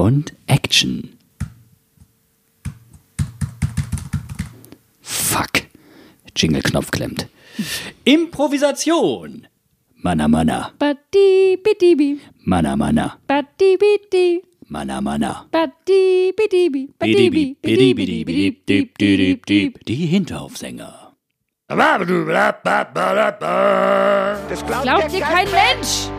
und Action. Fuck. Jingle-Knopf klemmt. Improvisation. Mana Mana. Badi bidi bi. Mana Mana. Badi bidi. Mana Mana. Badi bidi bi. Badi bi. Bidi bidi bidi bidi bidi bidi. Die Hinterhofsänger. Das glaubt, Glaubt ihr kein Mensch?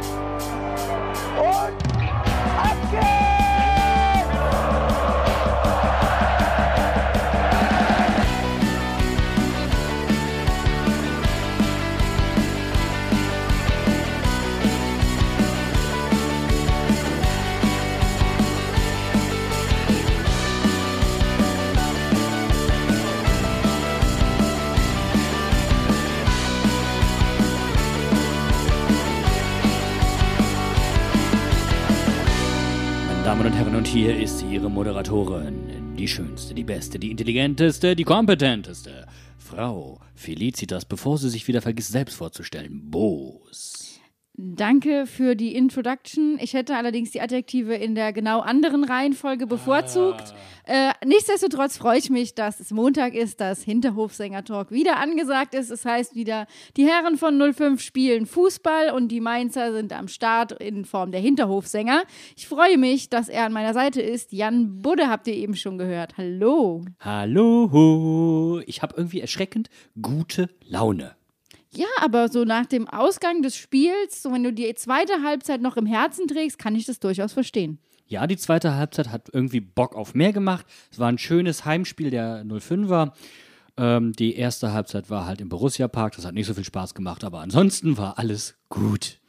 Hier ist Ihre Moderatorin. Die schönste, die beste, die intelligenteste, die kompetenteste. Frau Felicitas, bevor sie sich wieder vergisst, selbst vorzustellen. Boos. Danke für die Introduction. Ich hätte allerdings die Adjektive in der genau anderen Reihenfolge bevorzugt. Äh, nichtsdestotrotz freue ich mich, dass es Montag ist, dass Hinterhofsänger-Talk wieder angesagt ist. Es heißt wieder, die Herren von 05 spielen Fußball und die Mainzer sind am Start in Form der Hinterhofsänger. Ich freue mich, dass er an meiner Seite ist. Jan Budde habt ihr eben schon gehört. Hallo. Hallo. Ich habe irgendwie erschreckend gute Laune. Ja, aber so nach dem Ausgang des Spiels, so wenn du die zweite Halbzeit noch im Herzen trägst, kann ich das durchaus verstehen. Ja, die zweite Halbzeit hat irgendwie Bock auf mehr gemacht. Es war ein schönes Heimspiel der 05er. Ähm, die erste Halbzeit war halt im Borussia Park. Das hat nicht so viel Spaß gemacht, aber ansonsten war alles gut.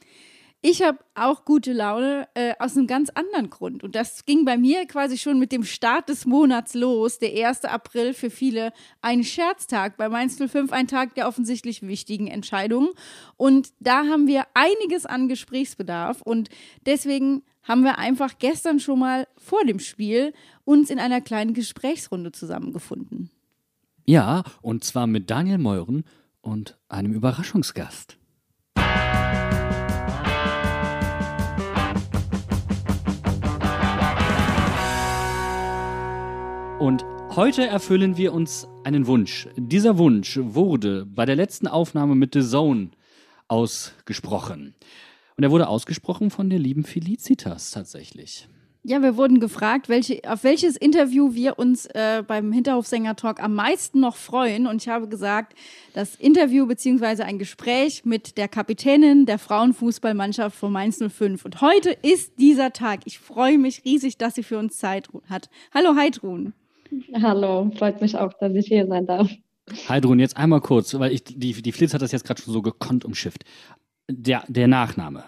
Ich habe auch gute Laune äh, aus einem ganz anderen Grund. Und das ging bei mir quasi schon mit dem Start des Monats los. Der 1. April für viele ein Scherztag. Bei Mainz 05 ein Tag der offensichtlich wichtigen Entscheidungen. Und da haben wir einiges an Gesprächsbedarf. Und deswegen haben wir einfach gestern schon mal vor dem Spiel uns in einer kleinen Gesprächsrunde zusammengefunden. Ja, und zwar mit Daniel Meuren und einem Überraschungsgast. Und heute erfüllen wir uns einen Wunsch. Dieser Wunsch wurde bei der letzten Aufnahme mit The Zone ausgesprochen. Und er wurde ausgesprochen von der lieben Felicitas tatsächlich. Ja, wir wurden gefragt, welche, auf welches Interview wir uns äh, beim Hinterhofsänger-Talk am meisten noch freuen. Und ich habe gesagt, das Interview beziehungsweise ein Gespräch mit der Kapitänin der Frauenfußballmannschaft von Mainz 05. Und heute ist dieser Tag. Ich freue mich riesig, dass sie für uns Zeit hat. Hallo Heidrun. Hallo, freut mich auch, dass ich hier sein darf. Heidrun, jetzt einmal kurz, weil ich, die, die Flitz hat das jetzt gerade schon so gekonnt umschifft. Der, der Nachname.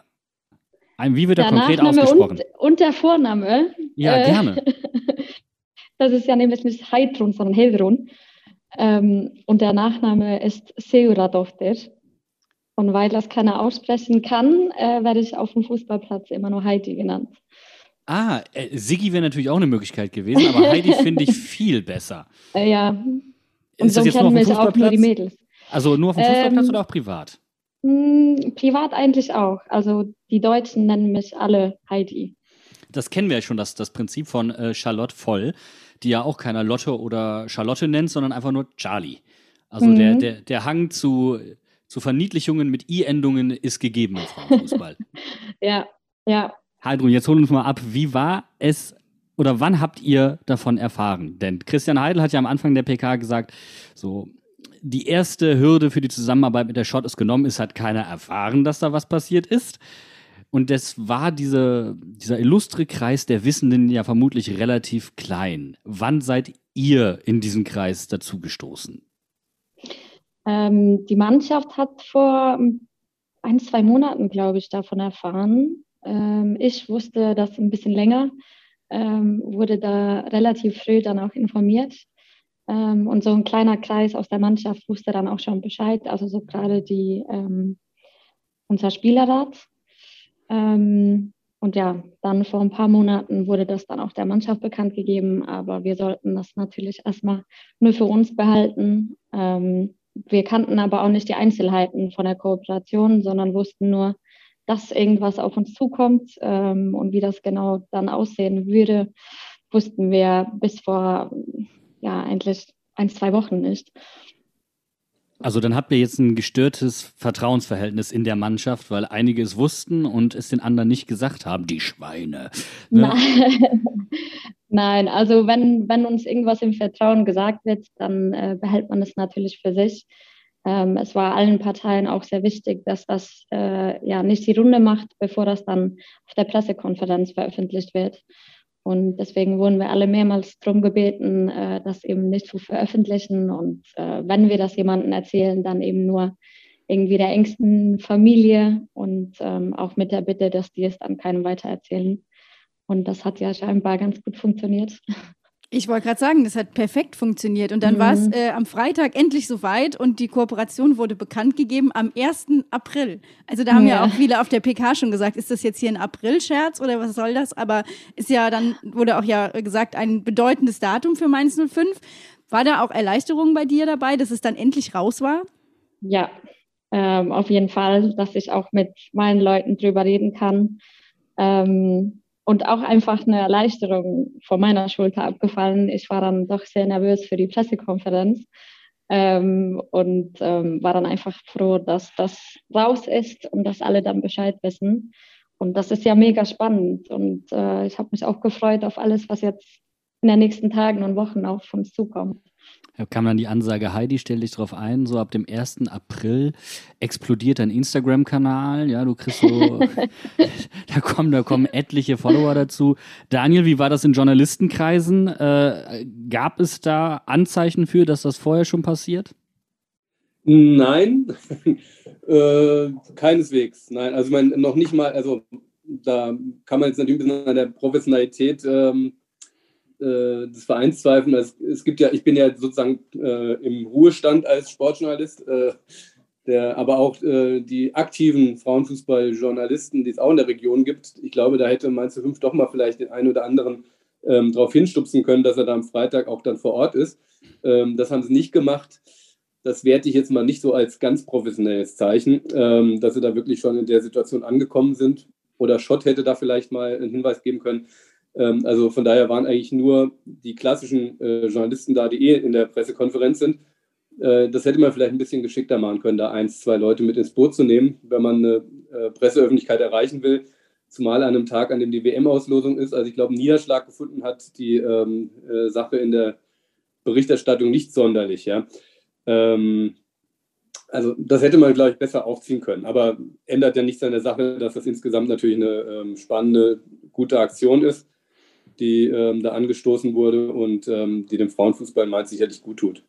Wie wird er konkret Nachname ausgesprochen? und, und der Vorname. Ja, äh, gerne. Das ist ja nämlich nicht Heidrun, sondern Heldrun. Ähm, und der Nachname ist Seuradovter. Und weil das keiner aussprechen kann, äh, werde ich auf dem Fußballplatz immer nur Heidi genannt. Ah, äh, Siggi wäre natürlich auch eine Möglichkeit gewesen, aber Heidi finde ich viel besser. Äh, ja, und Ist das jetzt nur auf dem Fußballplatz? Mädels. Also nur auf dem Fußballplatz Ähm, oder auch privat? Hm, privat eigentlich auch. Also die Deutschen nennen mich alle Heidi. Das kennen wir ja schon, das, das Prinzip von äh, Charlotte Voll, die ja auch keiner Lotte oder Charlotte nennt, sondern einfach nur Charlie. Also Mhm. der, der, der Hang zu, zu Verniedlichungen mit I-Endungen ist gegeben im Frauenfußball. Ja, ja. Heidrun, jetzt hol uns mal ab, wie war es oder wann habt ihr davon erfahren? Denn Christian Heidel hat ja am Anfang der PK gesagt, so die erste Hürde für die Zusammenarbeit mit der Schott ist genommen, es hat keiner erfahren, dass da was passiert ist. Und das war diese, dieser illustre Kreis der Wissenden ja vermutlich relativ klein. Wann seid ihr in diesen Kreis dazugestoßen? Ähm, die Mannschaft hat vor ein, zwei Monaten, glaube ich, davon erfahren. Ähm, ich wusste das ein bisschen länger, ähm, wurde da relativ früh dann auch informiert. Ähm, und so ein kleiner Kreis aus der Mannschaft wusste dann auch schon Bescheid, also so gerade die, unser Spielerrat. Und ja, dann vor ein paar Monaten wurde das dann auch der Mannschaft bekannt gegeben, aber wir sollten das natürlich erstmal nur für uns behalten. Wir kannten aber auch nicht die Einzelheiten von der Kooperation, sondern wussten nur, dass irgendwas auf uns zukommt ähm, und wie das genau dann aussehen würde, wussten wir bis vor ja eigentlich ein, zwei Wochen nicht. Also dann habt ihr jetzt ein gestörtes Vertrauensverhältnis in der Mannschaft, weil einige es wussten und es den anderen nicht gesagt haben, die Schweine. Ne? Nein. Nein, also wenn, wenn uns irgendwas im Vertrauen gesagt wird, dann äh, behält man es natürlich für sich. Ähm, es war allen Parteien auch sehr wichtig, dass das äh, ja nicht die Runde macht, bevor das dann auf der Pressekonferenz veröffentlicht wird. Und deswegen wurden wir alle mehrmals darum gebeten, äh, das eben nicht zu veröffentlichen. Und äh, wenn wir das jemandem erzählen, dann eben nur irgendwie der engsten Familie und ähm, auch mit der Bitte, dass die es dann keinem weitererzählen. Und das hat ja scheinbar ganz gut funktioniert. Ich wollte gerade sagen, das hat perfekt funktioniert. Und dann mhm. war es äh, am Freitag endlich soweit und die Kooperation wurde bekannt gegeben am 1. April. Also da haben ja. ja auch viele auf der PK schon gesagt, ist das jetzt hier ein April-Scherz oder was soll das? Aber ist ja dann, wurde auch ja gesagt, ein bedeutendes Datum für Mainz 05. War da auch Erleichterung bei dir dabei, dass es dann endlich raus war? Ja, ähm, auf jeden Fall, dass ich auch mit meinen Leuten drüber reden kann. Ähm, und auch einfach eine Erleichterung von meiner Schulter abgefallen. Ich war dann doch sehr nervös für die Pressekonferenz ähm, und ähm, war dann einfach froh, dass das raus ist und dass alle dann Bescheid wissen. Und das ist ja mega spannend und äh, ich habe mich auch gefreut auf alles, was jetzt in den nächsten Tagen und Wochen auf uns zukommt. Da kam dann die Ansage, Heidi, stell dich drauf ein, so ab dem 1. April explodiert dein Instagram-Kanal, ja, du kriegst so, da kommen, da kommen etliche Follower dazu. Daniel, wie war das in Journalistenkreisen? Äh, gab es da Anzeichen für, dass das vorher schon passiert? Nein, äh, keineswegs. Nein, also man noch nicht mal, also da kann man jetzt natürlich ein bisschen an der Professionalität ähm, äh, des Vereins zweifeln. Also es gibt ja, ich bin ja sozusagen äh, im Ruhestand als Sportjournalist, äh, der, aber auch äh, die aktiven Frauenfußballjournalisten, die es auch in der Region gibt. Ich glaube, da hätte Mainz 5 doch mal vielleicht den einen oder anderen ähm, darauf hinstupsen können, dass er da am Freitag auch dann vor Ort ist. Ähm, das haben sie nicht gemacht. Das werte ich jetzt mal nicht so als ganz professionelles Zeichen, ähm, dass sie da wirklich schon in der Situation angekommen sind. Oder Schott hätte da vielleicht mal einen Hinweis geben können. Ähm, also von daher waren eigentlich nur die klassischen äh, Journalisten da, die eh in der Pressekonferenz sind. Äh, das hätte man vielleicht ein bisschen geschickter machen können, da eins, zwei Leute mit ins Boot zu nehmen, wenn man eine äh, Presseöffentlichkeit erreichen will. Zumal an einem Tag, an dem die WM-Auslosung ist. Also ich glaube, Niederschlag gefunden hat die ähm, äh, Sache in der Berichterstattung nicht sonderlich. Ja. Ähm, also das hätte man, glaube ich, besser aufziehen können. Aber ändert ja nichts an der Sache, dass das insgesamt natürlich eine ähm, spannende, gute Aktion ist die ähm, da angestoßen wurde und ähm, die dem Frauenfußball meint sicherlich gut tut.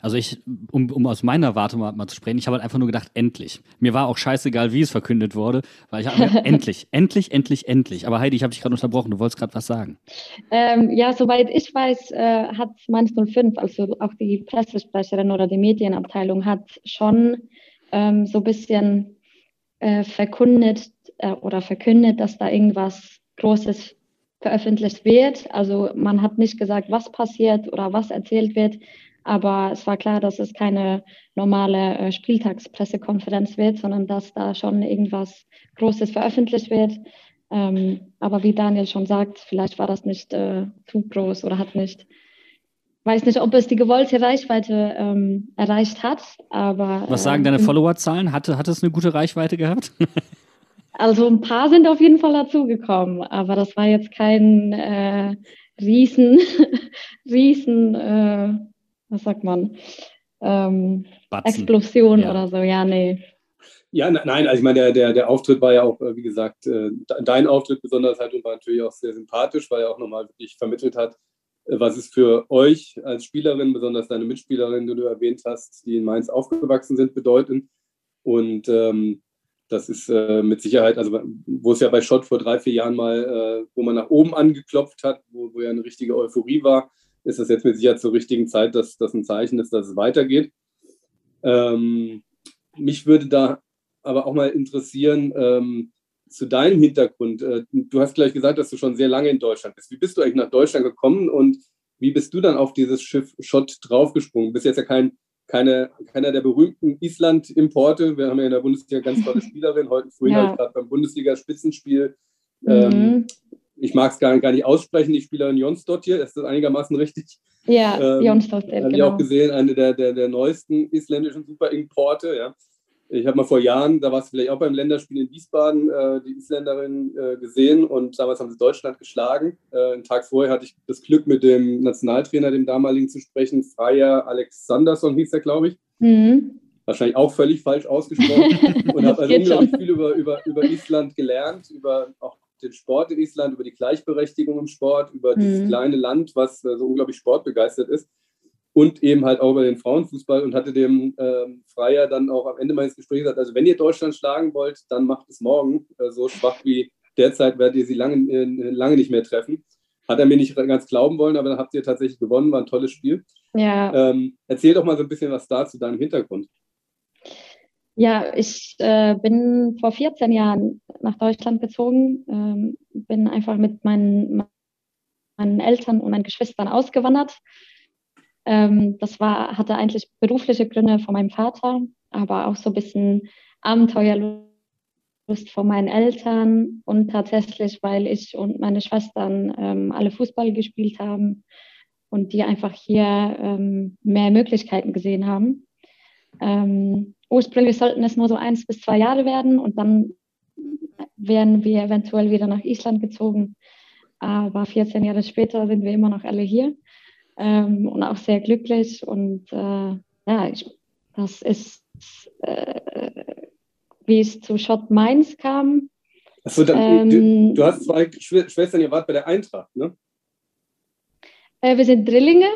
Also ich, um, um aus meiner Warte mal, mal zu sprechen, ich habe halt einfach nur gedacht, endlich. Mir war auch scheißegal, wie es verkündet wurde, weil ich habe endlich, endlich, endlich, endlich. Aber Heidi, ich habe dich gerade unterbrochen, du wolltest gerade was sagen. Ähm, ja, soweit ich weiß, äh, hat Mainz 05, also auch die Pressesprecherin oder die Medienabteilung, hat schon ähm, so ein bisschen äh, verkündet äh, oder verkündet, dass da irgendwas Großes veröffentlicht wird. Also man hat nicht gesagt, was passiert oder was erzählt wird, aber es war klar, dass es keine normale äh, Spieltagspressekonferenz wird, sondern dass da schon irgendwas Großes veröffentlicht wird. Ähm, aber wie Daniel schon sagt, vielleicht war das nicht äh, zu groß oder hat nicht, weiß nicht, ob es die gewollte Reichweite ähm, erreicht hat. Aber was sagen äh, deine Followerzahlen? Hatte, hat es eine gute Reichweite gehabt? Also ein paar sind auf jeden Fall dazugekommen, aber das war jetzt kein äh, Riesen, Riesen, äh, was sagt man, ähm, Explosion ja. oder so. Ja, nee. Ja, nein, also ich meine, der, der, der Auftritt war ja auch, äh, wie gesagt, äh, dein Auftritt besonders halt und war natürlich auch sehr sympathisch, weil er auch nochmal wirklich vermittelt hat, äh, was es für euch als Spielerin, besonders deine Mitspielerin, die du erwähnt hast, die in Mainz aufgewachsen sind, bedeuten. Und ähm, das ist äh, mit Sicherheit, also wo es ja bei Schott vor drei, vier Jahren mal, äh, wo man nach oben angeklopft hat, wo, wo ja eine richtige Euphorie war, ist das jetzt mit Sicherheit zur richtigen Zeit, dass das ein Zeichen ist, dass es weitergeht. Ähm, mich würde da aber auch mal interessieren, ähm, zu deinem Hintergrund. Äh, du hast gleich gesagt, dass du schon sehr lange in Deutschland bist. Wie bist du eigentlich nach Deutschland gekommen und wie bist du dann auf dieses Schiff Schott draufgesprungen? Du bist jetzt ja kein keine, keiner der berühmten Island-Importe. Wir haben ja in der Bundesliga ganz tolle Spielerin. Heute früh Ja. ich gerade beim Bundesliga-Spitzenspiel. Ähm, Mhm. ich mag es gar, gar nicht aussprechen, die Spielerin Jonsdottir, ist das einigermaßen richtig? Ja, ähm, Jonsdottir, Habe ich genau. auch gesehen, eine der, der, der neuesten isländischen Super-Importe. Ja. Ich habe mal vor Jahren, da war es vielleicht auch beim Länderspiel in Wiesbaden, äh, die Isländerin äh, gesehen und damals haben sie Deutschland geschlagen. Äh, einen Tag vorher hatte ich das Glück, mit dem Nationaltrainer, dem damaligen, zu sprechen. Freier Alexandersson hieß er, glaube ich. Mhm. Wahrscheinlich auch völlig falsch ausgesprochen. und habe also schon. unglaublich viel über, über, über Island gelernt, über auch den Sport in Island, über die Gleichberechtigung im Sport, über dieses Mhm. kleine Land, was äh, so unglaublich sportbegeistert ist. Und eben halt auch über den Frauenfußball und hatte dem ähm, Freier dann auch am Ende meines Gesprächs gesagt, also wenn ihr Deutschland schlagen wollt, dann macht es morgen. Äh, so schwach wie derzeit werdet ihr sie lange, äh, lange nicht mehr treffen. Hat er mir nicht ganz glauben wollen, aber dann habt ihr tatsächlich gewonnen, war ein tolles Spiel. Ja, Ähm, erzähl doch mal so ein bisschen was da zu deinem Hintergrund. ja, ich äh, bin vor 14 Jahren nach Deutschland gezogen, ähm, bin einfach mit meinen, meinen Eltern und meinen Geschwistern ausgewandert. Ähm, das war, hatte eigentlich berufliche Gründe von meinem Vater, aber auch so ein bisschen Abenteuerlust von meinen Eltern und tatsächlich, weil ich und meine Schwestern ähm, alle Fußball gespielt haben und die einfach hier ähm, mehr Möglichkeiten gesehen haben. Ähm, ursprünglich sollten es nur so eins bis zwei Jahre werden und dann wären wir eventuell wieder nach Island gezogen. Aber 14 Jahre später sind wir immer noch alle hier ähm, und auch sehr glücklich. Und äh, ja, ich, das ist, äh, wie es zu Schott Mainz kam. Achso, dann, du, Ähm, du hast zwei Schw- Schwestern, ihr wart bei der Eintracht, ne? Äh, wir sind Drillinge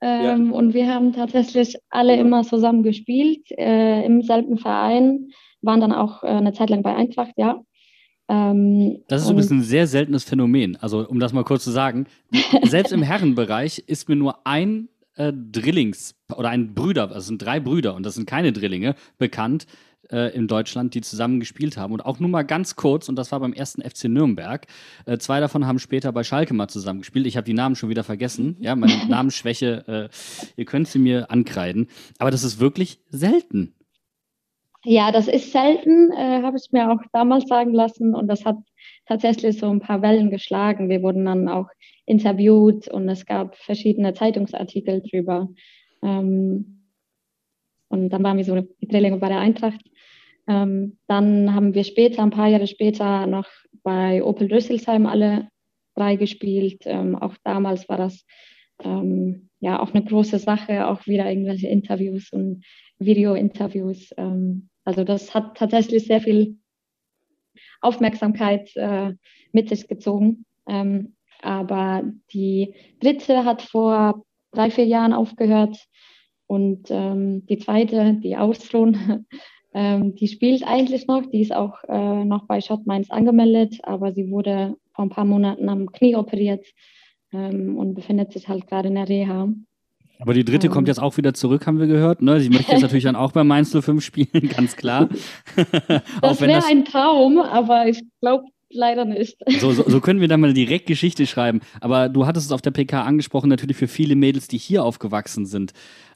ähm, und wir haben tatsächlich alle Ja. immer zusammen gespielt, äh, im selben Verein, waren dann auch äh, eine Zeit lang bei Eintracht, ja. Ähm, Das ist übrigens ein sehr seltenes Phänomen. Also, um das mal kurz zu sagen, selbst im Herrenbereich ist mir nur ein äh, Drillings oder ein Brüder, also es sind drei Brüder und das sind keine Drillinge, bekannt äh, in Deutschland, die zusammen gespielt haben. Und auch nur mal ganz kurz, und das war beim ersten FC Nürnberg. Äh, zwei davon haben später bei Schalke mal zusammen gespielt. Ich habe die Namen schon wieder vergessen. Ja, meine Namensschwäche, äh, ihr könnt sie mir ankreiden. Aber das ist wirklich selten. Ja, das ist selten, äh, habe ich mir auch damals sagen lassen und das hat tatsächlich so ein paar Wellen geschlagen. Wir wurden dann auch interviewt und es gab verschiedene Zeitungsartikel drüber. Ähm, und dann waren wir so die Drillinge bei der Eintracht. Ähm, dann haben wir später, ein paar Jahre später, noch bei Opel Rüsselsheim alle drei gespielt. Ähm, auch damals war das ähm, ja auch eine große Sache, auch wieder irgendwelche Interviews und Video-Interviews. Ähm, also das hat tatsächlich sehr viel Aufmerksamkeit äh, mit sich gezogen. Ähm, aber die dritte hat vor drei, vier Jahren aufgehört und ähm, die zweite, die Auslohn, ähm, die spielt eigentlich noch. Die ist auch äh, noch bei Schott Mainz angemeldet, aber sie wurde vor ein paar Monaten am Knie operiert ähm, und befindet sich halt gerade in der Reha. Aber die dritte Ähm. kommt jetzt auch wieder zurück, haben wir gehört. Ne? Sie möchte jetzt natürlich dann auch bei Mainz 05 spielen, ganz klar. Das wäre das, ein Traum, aber ich glaube leider nicht. so, so, so können wir dann mal direkt Geschichte schreiben. Aber du hattest es auf der PK angesprochen, natürlich für viele Mädels, die hier aufgewachsen sind,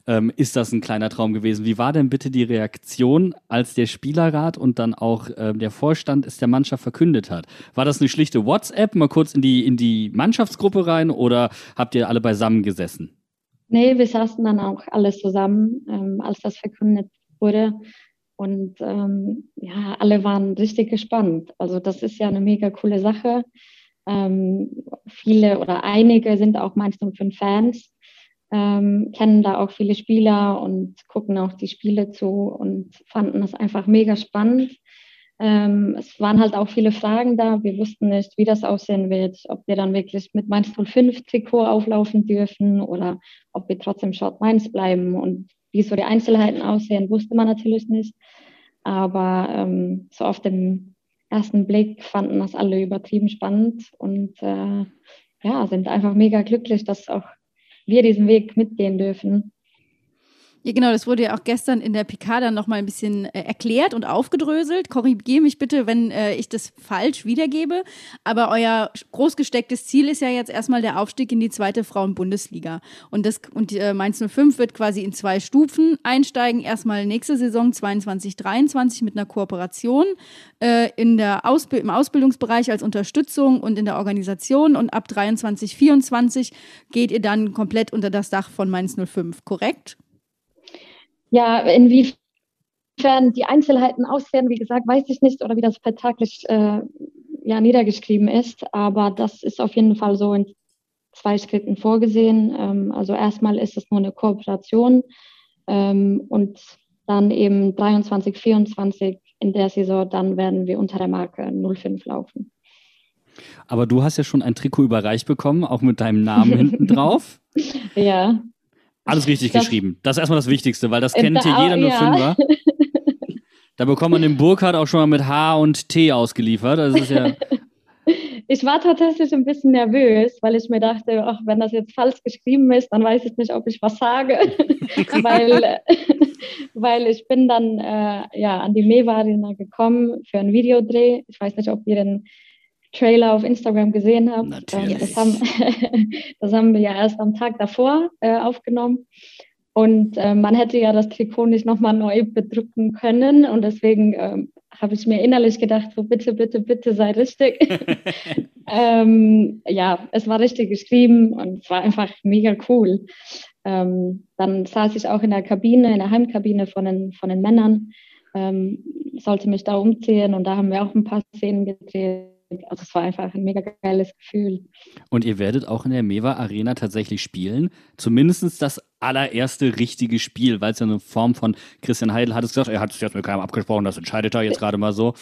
ähm, ist das ein kleiner Traum gewesen. Wie war denn bitte die Reaktion, als der Spielerrat und dann auch ähm, der Vorstand es der Mannschaft verkündet hat? War das eine schlichte WhatsApp, mal kurz in die, in die Mannschaftsgruppe rein oder habt ihr alle beisammen gesessen? Nee, wir saßen dann auch alle zusammen, ähm, als das verkündet wurde. Und ähm, ja, alle waren richtig gespannt. Also das ist ja eine mega coole Sache. Ähm, viele oder einige sind auch Mainz 05 Fans, ähm, kennen da auch viele Spieler und gucken auch die Spiele zu und fanden das einfach mega spannend. Ähm, es waren halt auch viele Fragen da. Wir wussten nicht, wie das aussehen wird, ob wir dann wirklich mit Mainz 05 Trikot auflaufen dürfen oder ob wir trotzdem Short Mainz bleiben. Und wie so die Einzelheiten aussehen, wusste man natürlich nicht. Aber ähm, so auf den ersten Blick fanden das alle übertrieben spannend und äh, ja, sind einfach mega glücklich, dass auch wir diesen Weg mitgehen dürfen. Ja, genau, das wurde ja auch gestern in der PK dann nochmal ein bisschen äh, erklärt und aufgedröselt. Korrigiere mich bitte, wenn äh, ich das falsch wiedergebe. Aber euer groß gestecktes Ziel ist ja jetzt erstmal der Aufstieg in die zweite Frauen-Bundesliga. Und, das, und äh, Mainz 05 wird quasi in zwei Stufen einsteigen. Erstmal nächste Saison 22, 23 mit einer Kooperation äh, in der Ausb im Ausbildungsbereich als Unterstützung und in der Organisation. Und ab 23, 24 geht ihr dann komplett unter das Dach von Mainz 05, korrekt? Ja, inwiefern die Einzelheiten aussehen, wie gesagt, weiß ich nicht oder wie das vertraglich äh, ja, niedergeschrieben ist, aber das ist auf jeden Fall so in zwei Schritten vorgesehen. Ähm, also erstmal ist es nur eine Kooperation ähm, und dann eben 23, 24 in der Saison, dann werden wir unter der Marke 05 laufen. Aber du hast ja schon ein Trikot überreicht bekommen, auch mit deinem Namen hinten drauf. Ja. Alles richtig Das- geschrieben. Das ist erstmal das Wichtigste, weil das Äh, kennt da- hier jeder nur ja. Fünfer. Da bekommt man den Burkhardt auch schon mal mit H und T ausgeliefert. Das ist ja. Ich war tatsächlich ein bisschen nervös, weil ich mir dachte, ach, wenn das jetzt falsch geschrieben ist, dann weiß ich nicht, ob ich was sage. weil, äh, weil ich bin dann äh, ja, an die Meva Arena gekommen für einen Videodreh. Ich weiß nicht, ob ihr den Trailer auf Instagram gesehen habt. Natürlich. Ähm, das, haben, das haben wir ja erst am Tag davor äh, aufgenommen. Und äh, man hätte ja das Trikot nicht nochmal neu bedrucken können. Und deswegen ähm, habe ich mir innerlich gedacht, so bitte, bitte, bitte sei richtig. ähm, ja, es war richtig geschrieben und es war einfach mega cool. Ähm, dann saß ich auch in der Kabine, in der Heimkabine von den, von den Männern, ähm, sollte mich da umziehen und da haben wir auch ein paar Szenen gedreht. Also es war einfach ein mega geiles Gefühl. Und ihr werdet auch in der Mewa Arena tatsächlich spielen. Zumindest das allererste richtige Spiel, weil es ja eine Form von Christian Heidel hat es gesagt, er hat es jetzt mit keinem abgesprochen, das entscheidet er jetzt gerade mal so.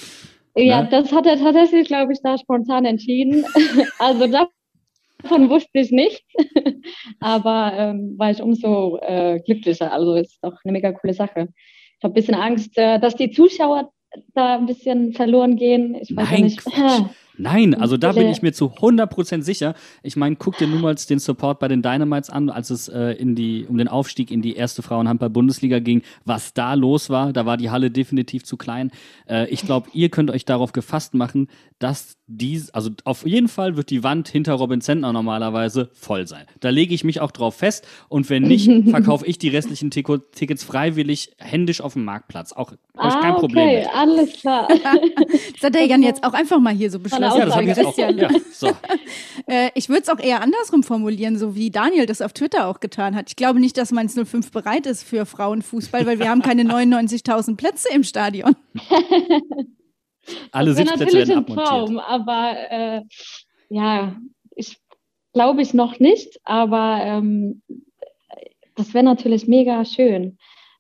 Ja, Ne? das hat er tatsächlich, glaube ich, da spontan entschieden. also davon wusste ich nichts, aber ähm, war ich umso äh, glücklicher. Also ist doch eine mega coole Sache. Ich habe ein bisschen Angst, äh, dass die Zuschauer da ein bisschen verloren gehen. Ich weiß Nein, nicht. Nein, also da bin ich mir zu 100% sicher. Ich meine, guck dir nur mal den Support bei den Dynamites an, als es äh, in die, um den Aufstieg in die erste Frauenhandball-Bundesliga ging, was da los war. Da war die Halle definitiv zu klein. Äh, ich glaube, ihr könnt euch darauf gefasst machen, dass dies, also auf jeden Fall wird die Wand hinter Robin Zentner normalerweise voll sein. Da lege ich mich auch drauf fest. Und wenn nicht, verkaufe ich die restlichen Tico Tickets freiwillig händisch auf dem Marktplatz. Auch ich kein ah, Problem okay, alles klar. Das hat der Jan jetzt auch einfach mal hier so beschlossen. Ja, das ich jetzt auch. Christian. Ja, so. Äh, ich würde es auch eher andersrum formulieren, so wie Daniel das auf Twitter auch getan hat. Ich glaube nicht, dass Mainz 05 bereit ist für Frauenfußball, weil wir haben keine 99.000 Plätze im Stadion. Alle das wäre Sitzplätze natürlich werden ein abmontiert. Traum, aber äh, ja, ich glaube ich noch nicht, aber ähm, das wäre natürlich mega schön.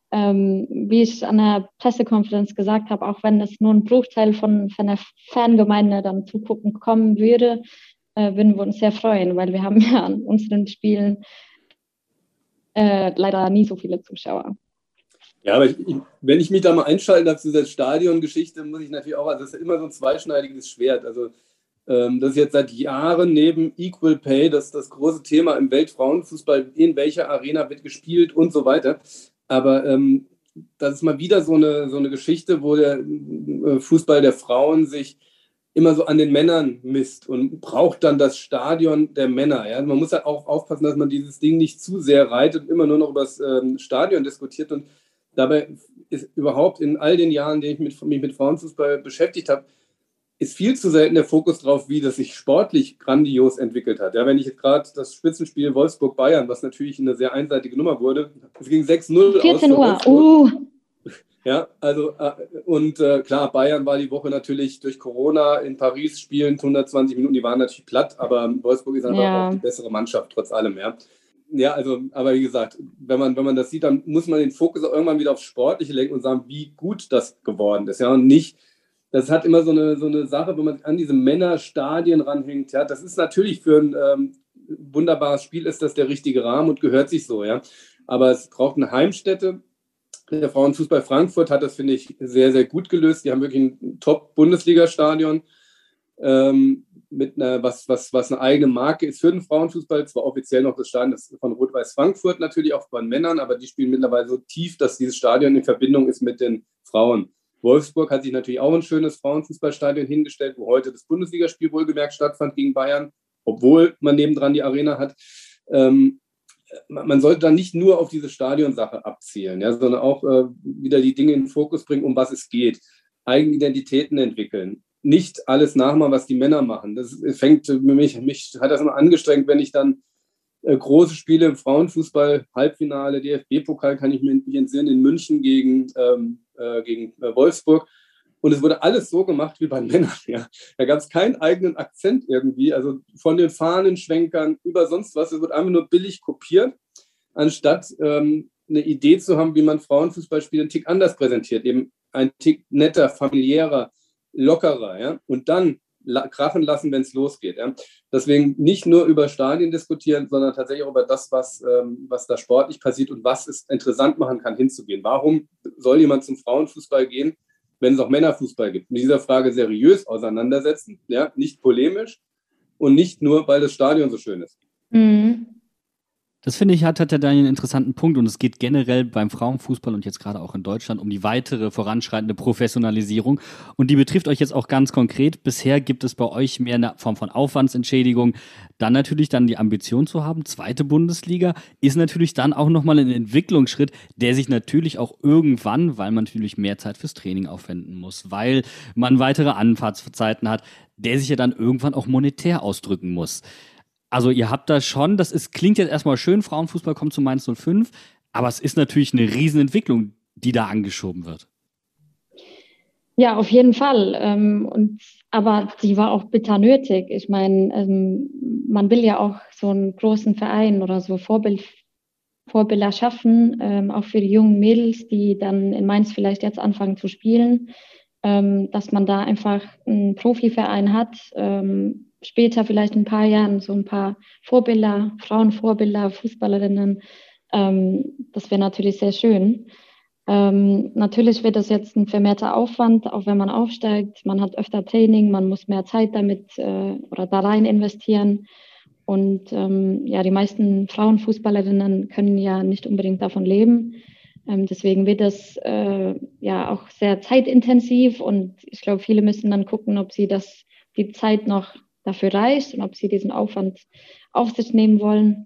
Ähm, wie ich an der Pressekonferenz gesagt habe, auch wenn es nur ein Bruchteil von, von der Fangemeinde dann zugucken kommen würde, äh, würden wir uns sehr freuen, weil wir haben ja an unseren Spielen äh, leider nie so viele Zuschauer. Ja, aber ich, wenn ich mich da mal einschalten darf zu dieser Stadiongeschichte, muss ich natürlich auch, also das ist immer so ein zweischneidiges Schwert. Also ähm, das ist jetzt seit Jahren neben Equal Pay, das das große Thema im Weltfrauenfußball, in welcher Arena wird gespielt und so weiter. Aber ähm, das ist mal wieder so eine, so eine Geschichte, wo der äh, Fußball der Frauen sich immer so an den Männern misst und braucht dann das Stadion der Männer. Ja? Man muss halt auch aufpassen, dass man dieses Ding nicht zu sehr reitet und immer nur noch über das ähm, Stadion diskutiert. Und dabei ist überhaupt in all den Jahren, in denen ich mit, mich mit Frauenfußball beschäftigt habe, ist viel zu selten der Fokus drauf, wie das sich sportlich grandios entwickelt hat. Ja, wenn ich jetzt gerade das Spitzenspiel Wolfsburg-Bayern, was natürlich eine sehr einseitige Nummer wurde, es ging 6-0 aus. 14 für Uhr, uh, Ja, also äh, und äh, klar, Bayern war die Woche natürlich durch Corona in Paris spielend 120 Minuten, die waren natürlich platt, aber Wolfsburg ist einfach Ja. auch die bessere Mannschaft, trotz allem, ja. Ja, also, aber wie gesagt, wenn man, wenn man das sieht, dann muss man den Fokus auch irgendwann wieder aufs Sportliche lenken und sagen, wie gut das geworden ist, ja, und nicht, das hat immer so eine, so eine Sache, wenn man an diese Männerstadien ranhängt, ja, das ist natürlich für ein ähm, wunderbares Spiel, ist das der richtige Rahmen und gehört sich so, ja, aber es braucht eine Heimstätte, der Frauenfußball Frankfurt hat das, finde ich, sehr, sehr gut gelöst. Die haben wirklich ein Top-Bundesliga-Stadion. Ähm, mit einer, was, was, was eine eigene Marke ist für den Frauenfußball. Zwar offiziell noch das Stadion das von Rot-Weiß Frankfurt natürlich auch bei den Männern, aber die spielen mittlerweile so tief, dass dieses Stadion in Verbindung ist mit den Frauen. Wolfsburg hat sich natürlich auch ein schönes Frauenfußballstadion hingestellt, wo heute das Bundesligaspiel wohlgemerkt stattfand gegen Bayern, obwohl man nebendran die Arena hat. Ähm, man sollte da nicht nur auf diese Stadionsache abzielen, ja, sondern auch äh, wieder die Dinge in den Fokus bringen, um was es geht. Eigenidentitäten entwickeln. Nicht alles nachmachen, was die Männer machen. Das fängt mich, mich hat das immer angestrengt, wenn ich dann äh, große Spiele im Frauenfußball, Halbfinale, DFB-Pokal, kann ich mich entsinnen, in München gegen, ähm, äh, gegen äh, Wolfsburg. Und es wurde alles so gemacht wie bei Männern. Ja. Da gab es keinen eigenen Akzent irgendwie. Also von den Fahnenschwenkern über sonst was. Es wird einfach nur billig kopiert, anstatt ähm, eine Idee zu haben, wie man Frauenfußballspiele einen Tick anders präsentiert. Eben ein Tick netter, familiärer, lockerer. Ja? Und dann krachen lassen, wenn es losgeht. Ja? Deswegen nicht nur über Stadien diskutieren, sondern tatsächlich auch über das, was, ähm, was da sportlich passiert und was es interessant machen kann, hinzugehen. Warum soll jemand zum Frauenfußball gehen, wenn es auch Männerfußball gibt? Mit dieser Frage seriös auseinandersetzen, ja? nicht polemisch und nicht nur, weil das Stadion so schön ist. Mhm. Das finde ich hat, hat der Daniel einen interessanten Punkt und es geht generell beim Frauenfußball und jetzt gerade auch in Deutschland um die weitere voranschreitende Professionalisierung und die betrifft euch jetzt auch ganz konkret. Bisher gibt es bei euch mehr eine Form von Aufwandsentschädigung. Dann natürlich dann die Ambition zu haben, zweite Bundesliga ist natürlich dann auch nochmal ein Entwicklungsschritt, der sich natürlich auch irgendwann, weil man natürlich mehr Zeit fürs Training aufwenden muss, weil man weitere Anfahrtszeiten hat, der sich ja dann irgendwann auch monetär ausdrücken muss. Also ihr habt da schon, das ist, klingt jetzt erstmal schön, Frauenfußball kommt zu Mainz 05, aber es ist natürlich eine Riesenentwicklung, die da angeschoben wird. Ja, auf jeden Fall. Ähm, und, aber die war auch bitter nötig. Ich meine, ähm, man will ja auch so einen großen Verein oder so Vorbild, Vorbilder schaffen, ähm, auch für die jungen Mädels, die dann in Mainz vielleicht jetzt anfangen zu spielen, dass man da einfach einen Profiverein hat, später vielleicht in ein paar Jahren so ein paar Vorbilder, Frauenvorbilder, Fußballerinnen. Ähm, das wäre natürlich sehr schön. Ähm, natürlich wird das jetzt ein vermehrter Aufwand, auch wenn man aufsteigt. Man hat öfter Training, man muss mehr Zeit damit äh, oder da rein investieren. Und ähm, ja, die meisten Frauenfußballerinnen können ja nicht unbedingt davon leben. Ähm, deswegen wird das äh, ja auch sehr zeitintensiv und ich glaube, viele müssen dann gucken, ob sie das die Zeit noch dafür reicht und ob sie diesen Aufwand auf sich nehmen wollen.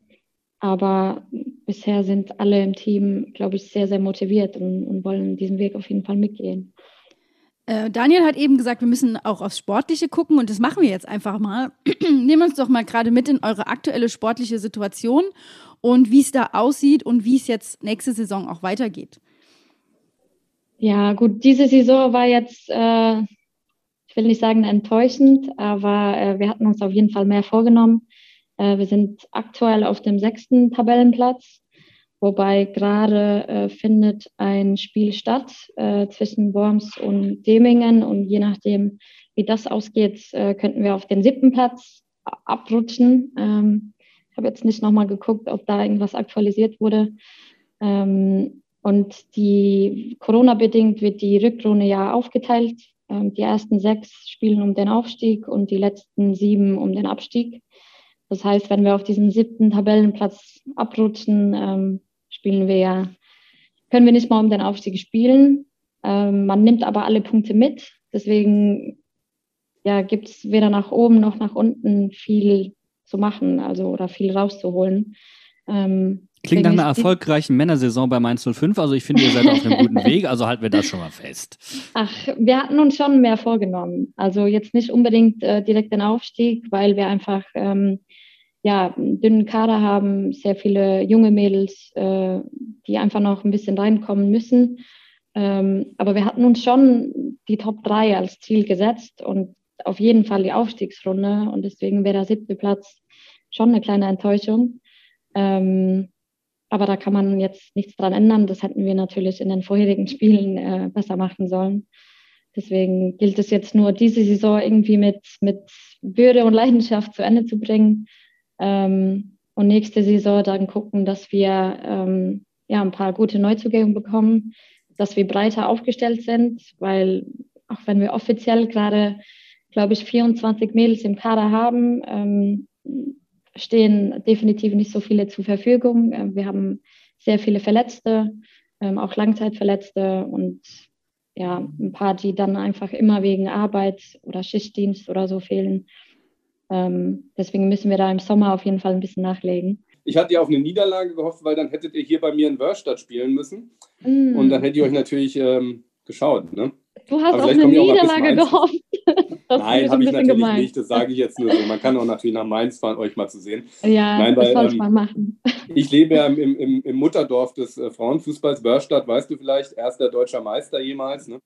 Aber bisher sind alle im Team, glaube ich, sehr, sehr motiviert und, und wollen diesen Weg auf jeden Fall mitgehen. Äh, Daniel hat eben gesagt, wir müssen auch aufs Sportliche gucken und das machen wir jetzt einfach mal. Nehmen uns doch mal gerade mit in eure aktuelle sportliche Situation und wie es da aussieht und wie es jetzt nächste Saison auch weitergeht. Ja, gut, diese Saison war jetzt äh, ich will nicht sagen enttäuschend, aber äh, wir hatten uns auf jeden Fall mehr vorgenommen. Äh, wir sind aktuell auf dem sechsten Tabellenplatz, wobei gerade äh, findet ein Spiel statt äh, zwischen Worms und Demingen und je nachdem, wie das ausgeht, äh, könnten wir auf den siebten Platz abrutschen. Ähm, ich habe jetzt nicht nochmal geguckt, ob da irgendwas aktualisiert wurde. Ähm, und die Corona-bedingt wird die Rückrunde ja aufgeteilt die ersten sechs spielen um den Aufstieg und die letzten sieben um den Abstieg. Das heißt, wenn wir auf diesen siebten Tabellenplatz abrutschen, ähm, spielen wir ja, können wir nicht mal um den Aufstieg spielen. Ähm, man nimmt aber alle Punkte mit. Deswegen ja, gibt es weder nach oben noch nach unten viel zu machen, also oder viel rauszuholen. Ähm, Klingt nach einer erfolgreichen Männersaison bei Mainz 05. Also ich finde, ihr seid auf einem guten Weg. Also halten wir das schon mal fest. Ach, wir hatten uns schon mehr vorgenommen. Also jetzt nicht unbedingt äh, direkt den Aufstieg, weil wir einfach ähm, ja, einen dünnen Kader haben, sehr viele junge Mädels, äh, die einfach noch ein bisschen reinkommen müssen. Ähm, aber wir hatten uns schon die Top 3 als Ziel gesetzt und auf jeden Fall die Aufstiegsrunde. Und deswegen wäre der siebte Platz schon eine kleine Enttäuschung. Ähm, aber da kann man jetzt nichts dran ändern. Das hätten wir natürlich in den vorherigen Spielen äh, besser machen sollen. Deswegen gilt es jetzt nur, diese Saison irgendwie mit, mit Würde und Leidenschaft zu Ende zu bringen. Ähm, und nächste Saison dann gucken, dass wir ähm, ja, ein paar gute Neuzugänge bekommen, dass wir breiter aufgestellt sind, weil auch wenn wir offiziell gerade glaube ich, 24 Mädels im Kader haben, ähm, stehen definitiv nicht so viele zur Verfügung. Ähm, wir haben sehr viele Verletzte, ähm, auch Langzeitverletzte und ja, ein paar, die dann einfach immer wegen Arbeit oder Schichtdienst oder so fehlen. Ähm, deswegen müssen wir da im Sommer auf jeden Fall ein bisschen nachlegen. Ich hatte ja auf eine Niederlage gehofft, weil dann hättet ihr hier bei mir in Wörstadt spielen müssen. Mm. Und dann hätte ich euch natürlich ähm, geschaut. Ne? Du hast auf eine Niederlage gehofft. Nein, habe ich natürlich gemein. nicht. Das sage ich jetzt nur so. Man kann auch natürlich nach Mainz fahren, euch mal zu sehen. Ja, Nein, weil, das soll ich ähm, mal machen. Ich lebe ja im, im, im Mutterdorf des äh, Frauenfußballs, Börstadt, weißt du vielleicht, erster deutscher Meister jemals. Ne?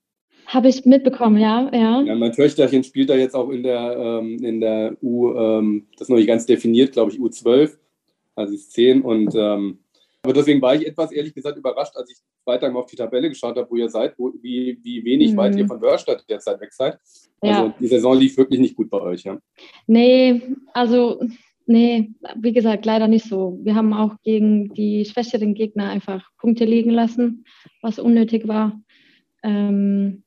Habe ich mitbekommen, ja, ja. ja. Mein Töchterchen spielt da jetzt auch in der, ähm, in der U, ähm, das ist noch nicht ganz definiert, glaube ich, U12, also ist 10 und ähm, aber deswegen war ich etwas, ehrlich gesagt, überrascht, als ich Freitag mal auf die Tabelle geschaut habe, wo ihr seid, wo, wie, wie wenig mhm. weit ihr von Wörstadt derzeit weg seid. Also ja. die Saison lief wirklich nicht gut bei euch, ja? Nee, also nee, wie gesagt, leider nicht so. Wir haben auch gegen die schwächeren Gegner einfach Punkte liegen lassen, was unnötig war. Ähm,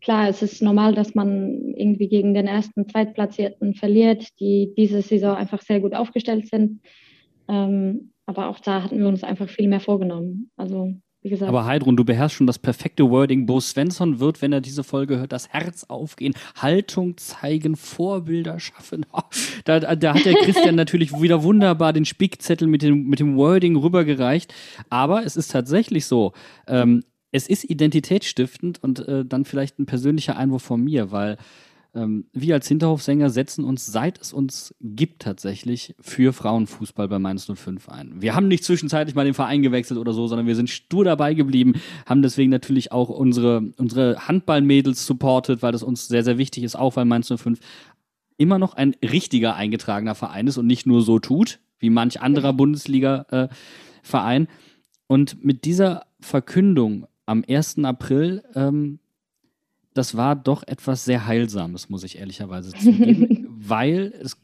klar, es ist normal, dass man irgendwie gegen den ersten, zweitplatzierten verliert, die diese Saison einfach sehr gut aufgestellt sind. Ähm, aber auch da hatten wir uns einfach viel mehr vorgenommen. Also wie gesagt. Aber Heidrun, du beherrschst schon das perfekte Wording. Bo Svensson wird, wenn er diese Folge hört, das Herz aufgehen, Haltung zeigen, Vorbilder schaffen. Da, da hat der Christian natürlich wieder wunderbar den Spickzettel mit dem, mit dem Wording rübergereicht. Aber es ist tatsächlich so, ähm, es ist identitätsstiftend und äh, dann vielleicht ein persönlicher Einwurf von mir, weil ähm, wir als Hinterhofsänger setzen uns, seit es uns gibt, tatsächlich für Frauenfußball bei Mainz 05 ein. Wir haben nicht zwischenzeitlich mal den Verein gewechselt oder so, sondern wir sind stur dabei geblieben, haben deswegen natürlich auch unsere, unsere Handballmädels supportet, weil das uns sehr, sehr wichtig ist, auch weil Mainz 05 immer noch ein richtiger eingetragener Verein ist und nicht nur so tut, wie manch anderer Bundesliga-Verein. Äh, und mit dieser Verkündung am 1. April ähm, das war doch etwas sehr Heilsames, muss ich ehrlicherweise zugeben, weil es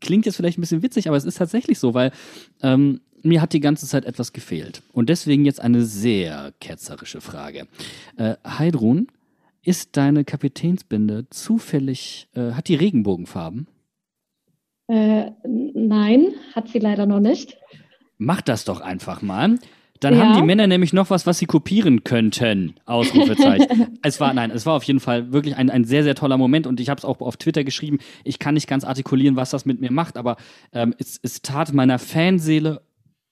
klingt jetzt vielleicht ein bisschen witzig, aber es ist tatsächlich so, weil ähm, mir hat die ganze Zeit etwas gefehlt. Und deswegen jetzt eine sehr ketzerische Frage. Äh, Heidrun, ist deine Kapitänsbinde zufällig, äh, hat die Regenbogenfarben? Äh, nein, hat sie leider noch nicht. Mach das doch einfach mal. Dann ja. haben die Männer nämlich noch was, was sie kopieren könnten. Ausrufezeichen. es war, nein, es war auf jeden Fall wirklich ein, ein sehr, sehr toller Moment und ich habe es auch auf Twitter geschrieben. Ich kann nicht ganz artikulieren, was das mit mir macht, aber ähm, es, es tat meiner Fanseele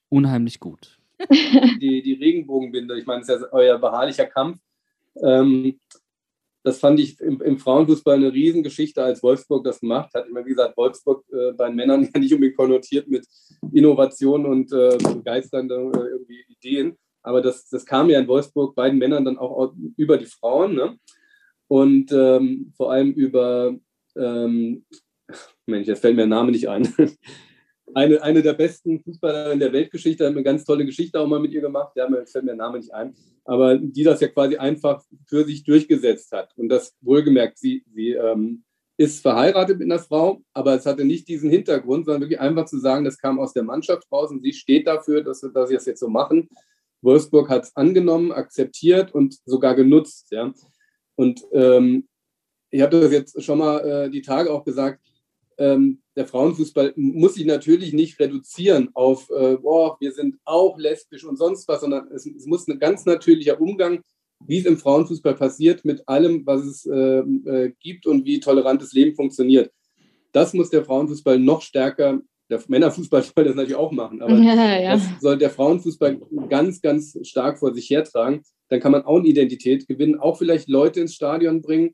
unheimlich gut. Die, die Regenbogenbinde, ich meine, es ist ja euer beharrlicher Kampf. Ähm, das fand ich im, im, Frauenfußball eine Riesengeschichte, als Wolfsburg das gemacht hat. Immer wie gesagt, Wolfsburg äh, bei den Männern ja nicht unbedingt konnotiert mit Innovation und äh, begeisternden äh, Ideen. Aber das, das kam ja in Wolfsburg bei den Männern dann auch über die Frauen. Ne? Und ähm, vor allem über, ähm, Mensch, jetzt fällt mir der Name nicht ein. eine, eine der besten Fußballerinnen der Weltgeschichte, haben eine ganz tolle Geschichte auch mal mit ihr gemacht. Ja, mir fällt mir der Name nicht ein. Aber die das ja quasi einfach für sich durchgesetzt hat. Und das wohlgemerkt, sie, sie ähm, ist verheiratet mit einer Frau, aber es hatte nicht diesen Hintergrund, sondern wirklich einfach zu sagen, das kam aus der Mannschaft raus und sie steht dafür, dass, dass sie das jetzt so machen. Wolfsburg hat es angenommen, akzeptiert und sogar genutzt. Ja. Und ähm, ich habe das jetzt schon mal äh, die Tage auch gesagt, ähm, der Frauenfußball muss sich natürlich nicht reduzieren auf, äh, boah, wir sind auch lesbisch und sonst was, sondern es, es, muss ein ganz natürlicher Umgang, wie es im Frauenfußball passiert, mit allem, was es äh, äh, gibt und wie tolerantes Leben funktioniert. Das muss der Frauenfußball noch stärker, der Männerfußball soll das natürlich auch machen, aber ja, ja. das soll der Frauenfußball ganz, ganz stark vor sich hertragen. Dann kann man auch eine Identität gewinnen, auch vielleicht Leute ins Stadion bringen,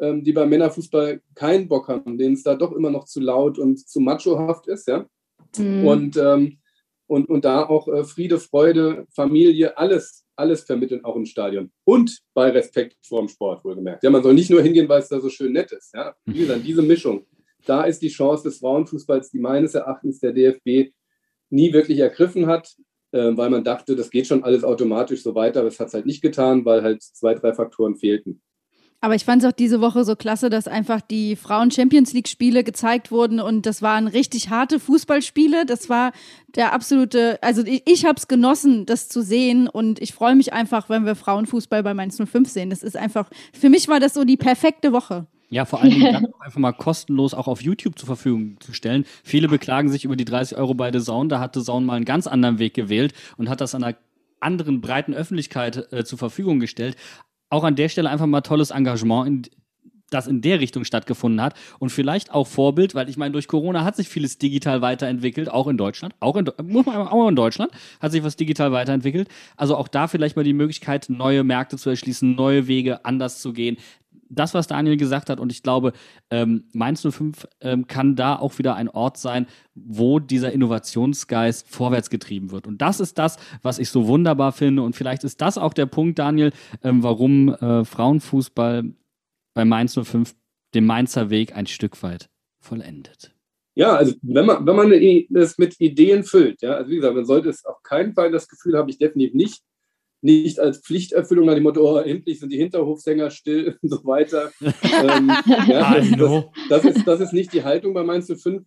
ähm, die beim Männerfußball keinen Bock haben, denen es da doch immer noch zu laut und zu machohaft ist, ja. Mhm. Und, ähm, und, und da auch äh, Friede, Freude, Familie, alles, alles vermitteln, auch im Stadion. Und bei Respekt vor dem Sport, wohlgemerkt. Ja, man soll nicht nur hingehen, weil es da so schön nett ist. Ja? Wie gesagt, diese Mischung, da ist die Chance des Frauenfußballs, die meines Erachtens der DFB nie wirklich ergriffen hat, äh, weil man dachte, das geht schon alles automatisch so weiter, aber es hat es halt nicht getan, weil halt zwei, drei Faktoren fehlten. Aber ich fand es auch diese Woche so klasse, dass einfach die Frauen-Champions League-Spiele gezeigt wurden und das waren richtig harte Fußballspiele. Das war der absolute, also ich, ich habe es genossen, das zu sehen und ich freue mich einfach, wenn wir Frauenfußball bei Mainz 05 sehen. Das ist einfach, für mich war das so die perfekte Woche. Ja, vor allen Dingen dann einfach mal kostenlos auch auf YouTube zur Verfügung zu stellen. Viele beklagen sich über die 30 Euro bei The Zone. Da hat The Zone mal einen ganz anderen Weg gewählt und hat das einer anderen breiten Öffentlichkeit äh, zur Verfügung gestellt. Auch an der Stelle einfach mal tolles Engagement, in, das in der Richtung stattgefunden hat und vielleicht auch Vorbild, weil ich meine, durch Corona hat sich vieles digital weiterentwickelt, auch in Deutschland, auch in, muss man auch in Deutschland hat sich was digital weiterentwickelt. Also auch da vielleicht mal die Möglichkeit, neue Märkte zu erschließen, neue Wege anders zu gehen. Das, was Daniel gesagt hat, und ich glaube, ähm, Mainz 05 ähm, kann da auch wieder ein Ort sein, wo dieser Innovationsgeist vorwärts getrieben wird. Und das ist das, was ich so wunderbar finde. Und vielleicht ist das auch der Punkt, Daniel, ähm, warum äh, Frauenfußball bei Mainz 05 den Mainzer Weg ein Stück weit vollendet. Ja, also wenn man, wenn man das mit Ideen füllt, ja, also wie gesagt, man sollte es auf keinen Fall, das Gefühl habe ich definitiv nicht, nicht als Pflichterfüllung nach dem Motto, oh, endlich sind die Hinterhofsänger still und so weiter. ähm, ja, das, das, ist, das ist nicht die Haltung bei Mainz 05.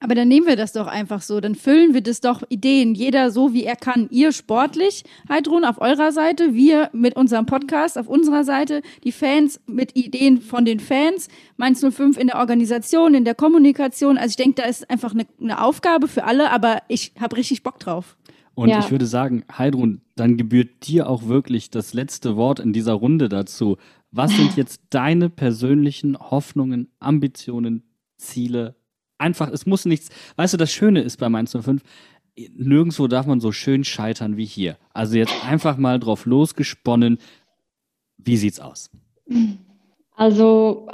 Aber dann nehmen wir das doch einfach so. Dann füllen wir das doch Ideen. Jeder so, wie er kann. Ihr sportlich, Heidrun, auf eurer Seite. Wir mit unserem Podcast auf unserer Seite. Die Fans mit Ideen von den Fans. Mainz 05 in der Organisation, in der Kommunikation. Also ich denke, da ist einfach eine, eine Aufgabe für alle. Aber ich habe richtig Bock drauf. Und ja. ich würde sagen, Heidrun, dann gebührt dir auch wirklich das letzte Wort in dieser Runde dazu. Was sind jetzt deine persönlichen Hoffnungen, Ambitionen, Ziele? Einfach, es muss nichts. Weißt du, das Schöne ist bei Mainz 05, nirgendwo darf man so schön scheitern wie hier. Also jetzt einfach mal drauf losgesponnen. Wie sieht's aus? Also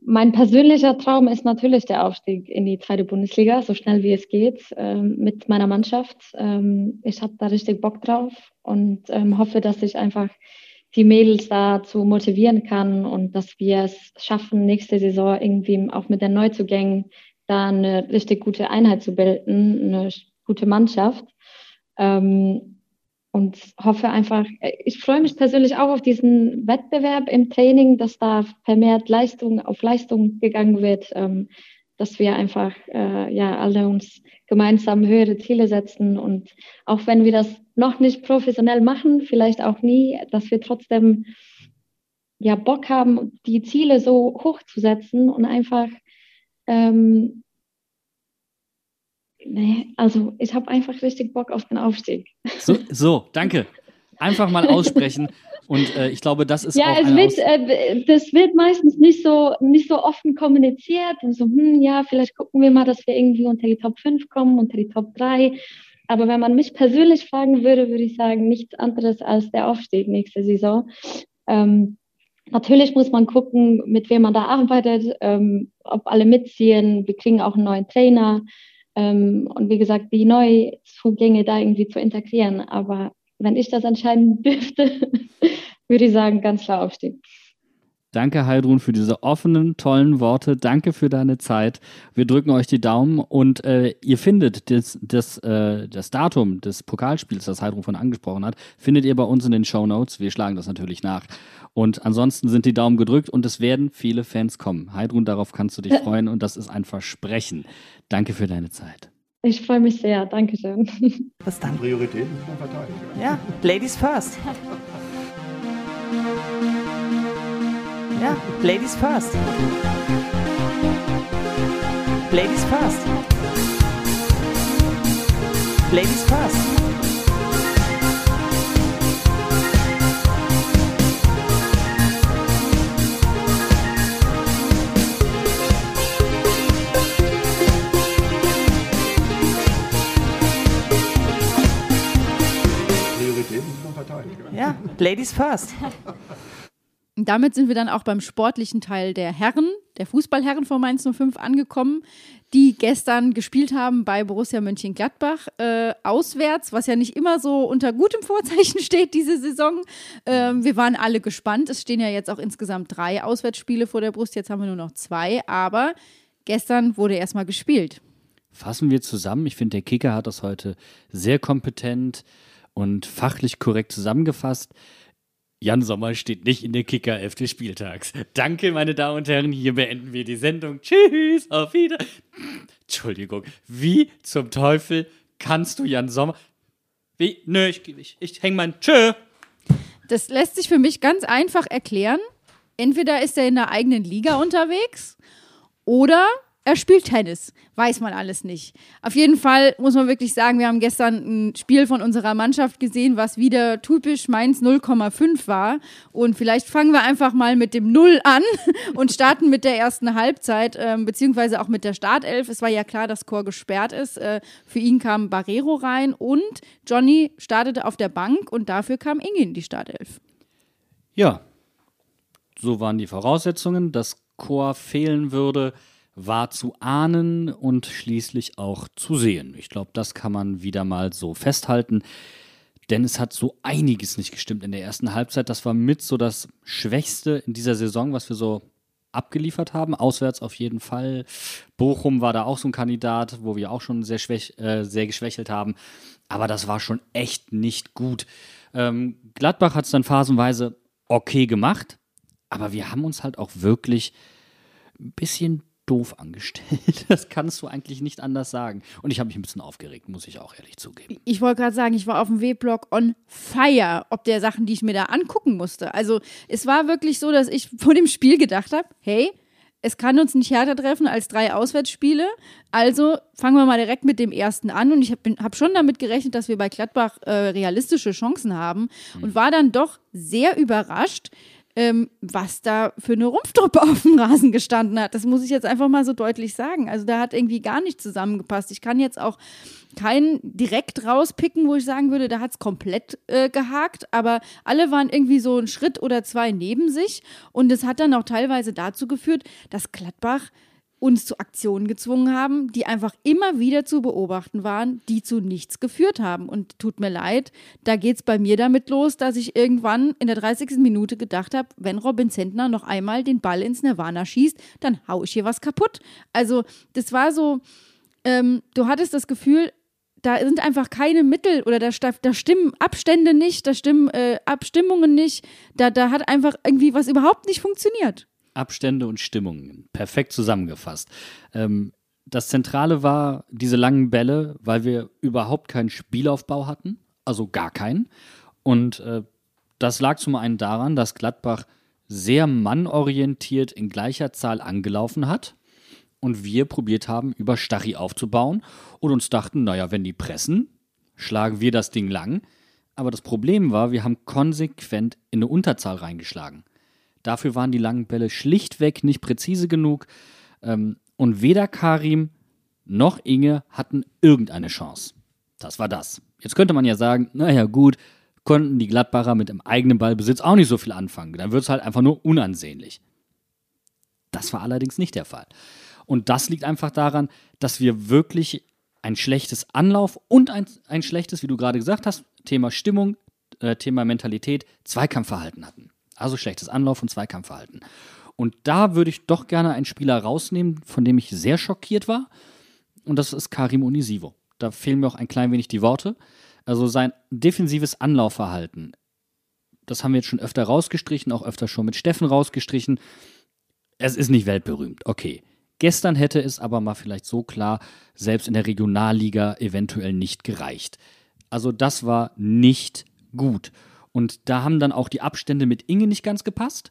mein persönlicher Traum ist natürlich der Aufstieg in die zweite Bundesliga, so schnell wie es geht, ähm, mit meiner Mannschaft. Ähm, ich habe da richtig Bock drauf und ähm, hoffe, dass ich einfach die Mädels dazu motivieren kann und dass wir es schaffen, nächste Saison irgendwie auch mit den Neuzugängen da eine richtig gute Einheit zu bilden, eine gute Mannschaft. Ähm, und hoffe einfach, ich freue mich persönlich auch auf diesen Wettbewerb im Training, dass da vermehrt Leistung auf Leistung gegangen wird, ähm, dass wir einfach äh, ja alle uns gemeinsam höhere Ziele setzen. Und auch wenn wir das noch nicht professionell machen, vielleicht auch nie, dass wir trotzdem ja Bock haben, die Ziele so hoch zu setzen und einfach ähm, Nee, also ich habe einfach richtig Bock auf den Aufstieg. So, so danke. Einfach mal aussprechen. Und äh, ich glaube, das ist ja, auch es wird, äh, das wird meistens nicht so, nicht so offen kommuniziert und so, hm, ja, vielleicht gucken wir mal, dass wir irgendwie unter die Top 5 kommen, unter die Top 3. Aber wenn man mich persönlich fragen würde, würde ich sagen, nichts anderes als der Aufstieg nächste Saison. Ähm, natürlich muss man gucken, mit wem man da arbeitet, ähm, ob alle mitziehen. Wir kriegen auch einen neuen Trainer. Ähm, und wie gesagt, die Neuzugänge da irgendwie zu integrieren. Aber wenn ich das entscheiden dürfte, würde ich sagen, ganz klar Aufstieg. Danke, Heidrun, für diese offenen, tollen Worte. Danke für deine Zeit. Wir drücken euch die Daumen und äh, ihr findet das, das, äh, das Datum des Pokalspiels, das Heidrun von angesprochen hat, findet ihr bei uns in den Show Notes. Wir schlagen das natürlich nach. Und ansonsten sind die Daumen gedrückt und es werden viele Fans kommen. Heidrun, darauf kannst du dich freuen und das ist ein Versprechen. Danke für deine Zeit. Ich freue mich sehr. Dankeschön. Bis dann. Prioritäten muss man verteidigen. Ja, Ladies first. Ja, Ladies first. Ladies first. Ladies first. Ja, Ladies first. Damit sind wir dann auch beim sportlichen Teil der Herren, der Fußballherren von Mainz 05 angekommen, die gestern gespielt haben bei Borussia Mönchengladbach äh, auswärts, was ja nicht immer so unter gutem Vorzeichen steht diese Saison. Ähm, wir waren alle gespannt. Es stehen ja jetzt auch insgesamt drei Auswärtsspiele vor der Brust. Jetzt haben wir nur noch zwei, aber gestern wurde erstmal gespielt. Fassen wir zusammen. Ich finde, der Kicker hat das heute sehr kompetent und fachlich korrekt zusammengefasst. Jan Sommer steht nicht in der Kicker 11 des Spieltags. Danke, meine Damen und Herren. Hier beenden wir die Sendung. Tschüss, auf Wieder. Entschuldigung. Wie zum Teufel kannst du Jan Sommer. Wie? Nö, ich, ich, ich häng mein. Tschö. Das lässt sich für mich ganz einfach erklären. entweder ist er in der eigenen Liga unterwegs oder er spielt Tennis. Weiß man alles nicht. Auf jeden Fall muss man wirklich sagen, wir haben gestern ein Spiel von unserer Mannschaft gesehen, was wieder typisch Mainz 0,5 war. Und vielleicht fangen wir einfach mal mit dem Null an und starten mit der ersten Halbzeit, äh, beziehungsweise auch mit der Startelf. Es war ja klar, dass Chor gesperrt ist. Äh, für ihn kam Barrero rein und Johnny startete auf der Bank und dafür kam Inge in die Startelf. Ja, so waren die Voraussetzungen, dass Chor fehlen würde war zu ahnen und schließlich auch zu sehen. Ich glaube, das kann man wieder mal so festhalten. Denn es hat so einiges nicht gestimmt in der ersten Halbzeit. Das war mit so das Schwächste in dieser Saison, was wir so abgeliefert haben. Auswärts auf jeden Fall. Bochum war da auch so ein Kandidat, wo wir auch schon sehr, schwäch, äh, sehr geschwächelt haben. Aber das war schon echt nicht gut. Ähm, Gladbach hat es dann phasenweise okay gemacht. Aber wir haben uns halt auch wirklich ein bisschen doof angestellt. Das kannst du eigentlich nicht anders sagen. Und ich habe mich ein bisschen aufgeregt, muss ich auch ehrlich zugeben. Ich wollte gerade sagen, ich war auf dem W-Blog on fire, ob der Sachen, die ich mir da angucken musste. Also es war wirklich so, dass ich vor dem Spiel gedacht habe, hey, es kann uns nicht härter treffen als drei Auswärtsspiele. Also fangen wir mal direkt mit dem ersten an. Und ich habe hab schon damit gerechnet, dass wir bei Gladbach äh, realistische Chancen haben. Und war dann doch sehr überrascht, ähm, was da für eine Rumpftruppe auf dem Rasen gestanden hat. Das muss ich jetzt einfach mal so deutlich sagen. Also da hat irgendwie gar nicht zusammengepasst. Ich kann jetzt auch keinen direkt rauspicken, wo ich sagen würde, da hat es komplett äh, gehakt, aber alle waren irgendwie so einen Schritt oder zwei neben sich und es hat dann auch teilweise dazu geführt, dass Gladbach uns zu Aktionen gezwungen haben, die einfach immer wieder zu beobachten waren, die zu nichts geführt haben. Und tut mir leid, da geht es bei mir damit los, dass ich irgendwann in der 30. Minute gedacht habe, wenn Robin Zentner noch einmal den Ball ins Nirvana schießt, dann hau ich hier was kaputt. Also das war so, ähm, du hattest das Gefühl, da sind einfach keine Mittel oder da, da stimmen Abstände nicht, da stimmen äh, Abstimmungen nicht, da, da hat einfach irgendwie was überhaupt nicht funktioniert. Abstände und Stimmungen. Perfekt zusammengefasst. Ähm, das Zentrale war diese langen Bälle, weil wir überhaupt keinen Spielaufbau hatten, also gar keinen. Und äh, das lag zum einen daran, dass Gladbach sehr mannorientiert in gleicher Zahl angelaufen hat und wir probiert haben, über Stachy aufzubauen und uns dachten, naja, wenn die pressen, schlagen wir das Ding lang. Aber das Problem war, wir haben konsequent in eine Unterzahl reingeschlagen. Dafür waren die langen Bälle schlichtweg nicht präzise genug. Ähm, und weder Karim noch Inge hatten irgendeine Chance. Das war das. Jetzt könnte man ja sagen, naja gut, konnten die Gladbacher mit dem eigenen Ballbesitz auch nicht so viel anfangen. Dann wird es halt einfach nur unansehnlich. Das war allerdings nicht der Fall. Und das liegt einfach daran, dass wir wirklich ein schlechtes Anlauf und ein, ein schlechtes, wie du gerade gesagt hast, Thema Stimmung, äh, Thema Mentalität, Zweikampfverhalten hatten. Also schlechtes Anlauf- und Zweikampfverhalten. Und da würde ich doch gerne einen Spieler rausnehmen, von dem ich sehr schockiert war. Und das ist Karim Unisivo. Da fehlen mir auch ein klein wenig die Worte. Also sein defensives Anlaufverhalten, das haben wir jetzt schon öfter rausgestrichen, auch öfter schon mit Steffen rausgestrichen. Es ist nicht weltberühmt, okay. Gestern hätte es aber mal vielleicht so klar, selbst in der Regionalliga eventuell nicht gereicht. Also das war nicht gut. Und da haben dann auch die Abstände mit Inge nicht ganz gepasst.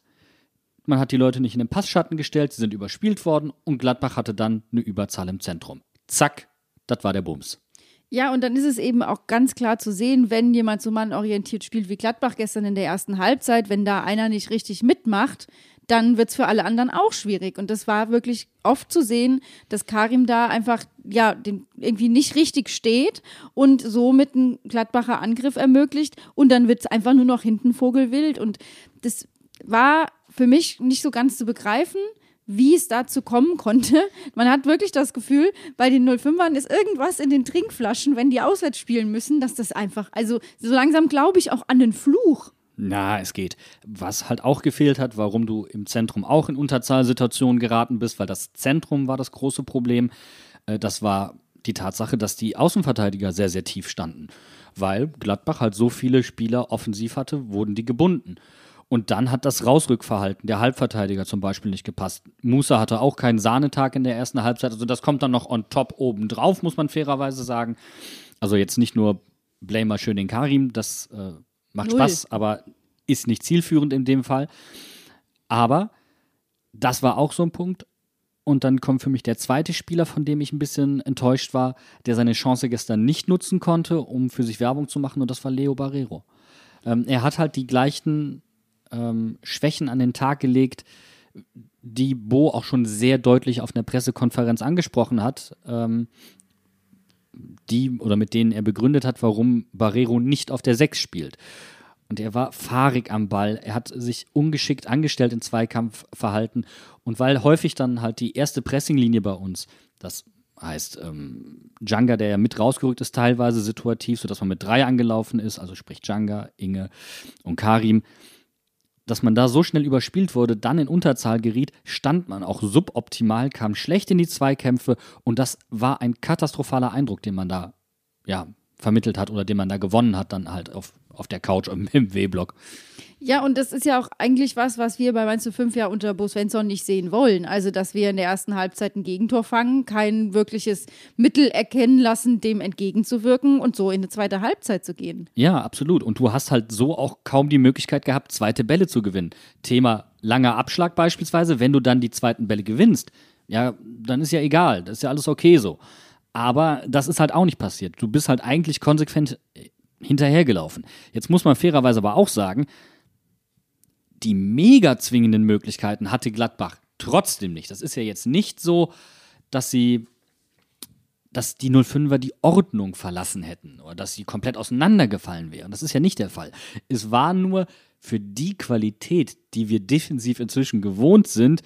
Man hat die Leute nicht in den Passschatten gestellt, sie sind überspielt worden und Gladbach hatte dann eine Überzahl im Zentrum. Zack, das war der Bums. Ja, und dann ist es eben auch ganz klar zu sehen, wenn jemand so mannorientiert spielt wie Gladbach gestern in der ersten Halbzeit, wenn da einer nicht richtig mitmacht, dann wird es für alle anderen auch schwierig. Und das war wirklich oft zu sehen, dass Karim da einfach ja den, irgendwie nicht richtig steht und somit einen Gladbacher Angriff ermöglicht. Und dann wird es einfach nur noch hinten vogelwild. Und das war für mich nicht so ganz zu begreifen wie es dazu kommen konnte. Man hat wirklich das Gefühl, bei den 05ern ist irgendwas in den Trinkflaschen, wenn die auswärts spielen müssen, dass das einfach, also so langsam glaube ich auch an den Fluch. Na, es geht. Was halt auch gefehlt hat, warum du im Zentrum auch in Unterzahlsituationen geraten bist, weil das Zentrum war das große Problem. Äh, das war die Tatsache, dass die Außenverteidiger sehr, sehr tief standen. Weil Gladbach halt so viele Spieler offensiv hatte, wurden die gebunden. Und dann hat das Rausrückverhalten der Halbverteidiger zum Beispiel nicht gepasst. Musa hatte auch keinen Sahnetag in der ersten Halbzeit. Also das kommt dann noch on top oben drauf, muss man fairerweise sagen. Also jetzt nicht nur Blamer schön den Karim, das äh, Macht Null. Spaß, aber ist nicht zielführend in dem Fall. Aber das war auch so ein Punkt. Und dann kommt für mich der zweite Spieler, von dem ich ein bisschen enttäuscht war, der seine Chance gestern nicht nutzen konnte, um für sich Werbung zu machen, und das war Leo Barrero. Ähm, er hat halt die gleichen ähm, Schwächen an den Tag gelegt, die Bo auch schon sehr deutlich auf einer Pressekonferenz angesprochen hat, ähm, die oder mit denen er begründet hat, warum Barrero nicht auf der 6 spielt. Und er war fahrig am Ball. Er hat sich ungeschickt angestellt in Zweikampfverhalten. Und weil häufig dann halt die erste Pressinglinie bei uns, das heißt ähm, Djanga, der ja mit rausgerückt ist, teilweise situativ, sodass man mit drei angelaufen ist, also sprich Djanga, Inge und Karim, dass man da so schnell überspielt wurde, dann in Unterzahl geriet, stand man auch suboptimal, kam schlecht in die Zweikämpfe und das war ein katastrophaler Eindruck, den man da ja, vermittelt hat oder den man da gewonnen hat, dann halt auf, auf der Couch im, W-Block. Ja, und das ist ja auch eigentlich was, was wir bei Mainz 05 ja unter Bo Svensson nicht sehen wollen. Also, dass wir in der ersten Halbzeit ein Gegentor fangen, kein wirkliches Mittel erkennen lassen, dem entgegenzuwirken und so in eine zweite Halbzeit zu gehen. Ja, absolut. Und du hast halt so auch kaum die Möglichkeit gehabt, zweite Bälle zu gewinnen. Thema langer Abschlag beispielsweise, wenn du dann die zweiten Bälle gewinnst, ja, dann ist ja egal, das ist ja alles okay so. Aber das ist halt auch nicht passiert. Du bist halt eigentlich konsequent hinterhergelaufen. Jetzt muss man fairerweise aber auch sagen, die mega zwingenden Möglichkeiten hatte Gladbach trotzdem nicht. Das ist ja jetzt nicht so, dass sie dass die 05er die Ordnung verlassen hätten oder dass sie komplett auseinandergefallen wären. Das ist ja nicht der Fall. Es war nur für die Qualität, die wir defensiv inzwischen gewohnt sind,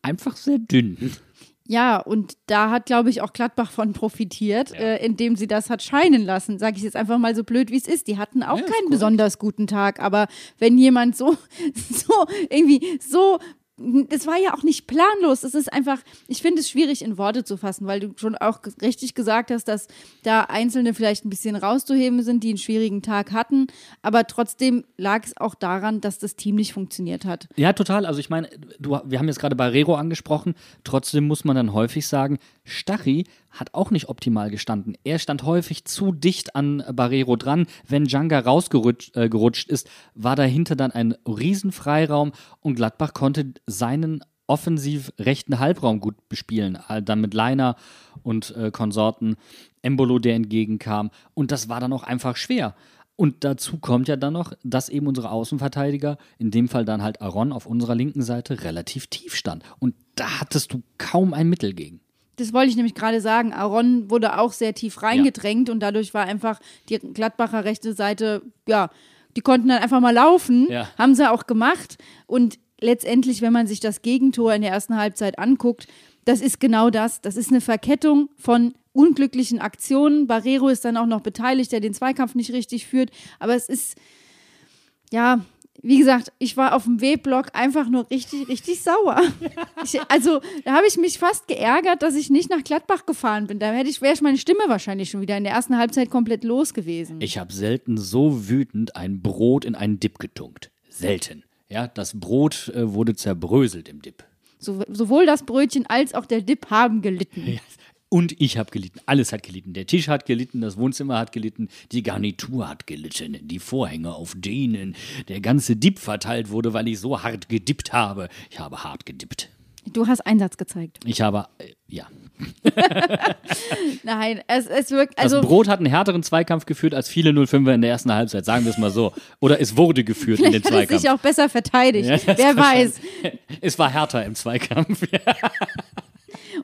einfach sehr dünn. Ja, und da hat, glaube ich, auch Gladbach von profitiert, Ja. äh, indem sie das hat scheinen lassen. Sage ich jetzt einfach mal so blöd, wie es ist. Die hatten auch Ja, keinen besonders guten Tag, aber wenn jemand so, so irgendwie so. Das war ja auch nicht planlos. Es ist einfach, ich finde es schwierig in Worte zu fassen, weil du schon auch richtig gesagt hast, dass da Einzelne vielleicht ein bisschen rauszuheben sind, die einen schwierigen Tag hatten. Aber trotzdem lag es auch daran, dass das Team nicht funktioniert hat. Ja, total. Also ich meine, wir haben jetzt gerade Barrero angesprochen. Trotzdem muss man dann häufig sagen, Stachy hat auch nicht optimal gestanden. Er stand häufig zu dicht an Barrero dran. Wenn Djanga rausgerutscht äh, ist, war dahinter dann ein Riesenfreiraum und Gladbach konnte seinen offensiv rechten Halbraum gut bespielen. Äh, Dann mit Leiner und äh, Konsorten, Embolo, der entgegenkam. Und das war dann auch einfach schwer. Und dazu kommt ja dann noch, dass eben unsere Außenverteidiger, in dem Fall dann halt Aaron auf unserer linken Seite, relativ tief stand. Und da hattest du kaum ein Mittel gegen. Das wollte ich nämlich gerade sagen. Aaron wurde auch sehr tief reingedrängt und dadurch war einfach die Gladbacher rechte Seite, ja, die konnten dann einfach mal laufen, Ja. haben sie auch gemacht. Und letztendlich, wenn man sich das Gegentor in der ersten Halbzeit anguckt, das ist genau das. Das ist eine Verkettung von unglücklichen Aktionen. Barrero ist dann auch noch beteiligt, der den Zweikampf nicht richtig führt. Aber es ist, ja, wie gesagt, ich war auf dem W-Block einfach nur richtig, richtig sauer. Ich, also, da habe ich mich fast geärgert, dass ich nicht nach Gladbach gefahren bin. Da hätte ich, wäre ich meine Stimme wahrscheinlich schon wieder in der ersten Halbzeit komplett los gewesen. Ich habe selten so wütend ein Brot in einen Dip getunkt. Selten. Ja, das Brot äh, wurde zerbröselt im Dip. So, sowohl das Brötchen als auch der Dip haben gelitten. Und ich habe gelitten. Alles hat gelitten. Der Tisch hat gelitten, das Wohnzimmer hat gelitten, die Garnitur hat gelitten, die Vorhänge, auf denen der ganze Dip verteilt wurde, weil ich so hart gedippt habe. Ich habe hart gedippt. Du hast Einsatz gezeigt. Ich habe, äh, ja. Nein, es, es wirkt, Das also Brot hat einen härteren Zweikampf geführt als viele 05er in der ersten Halbzeit, sagen wir es mal so. Oder es wurde geführt in den vielleicht hat es Zweikampf. sich auch besser verteidigt. Ja, das Wer weiß. Es war härter im Zweikampf.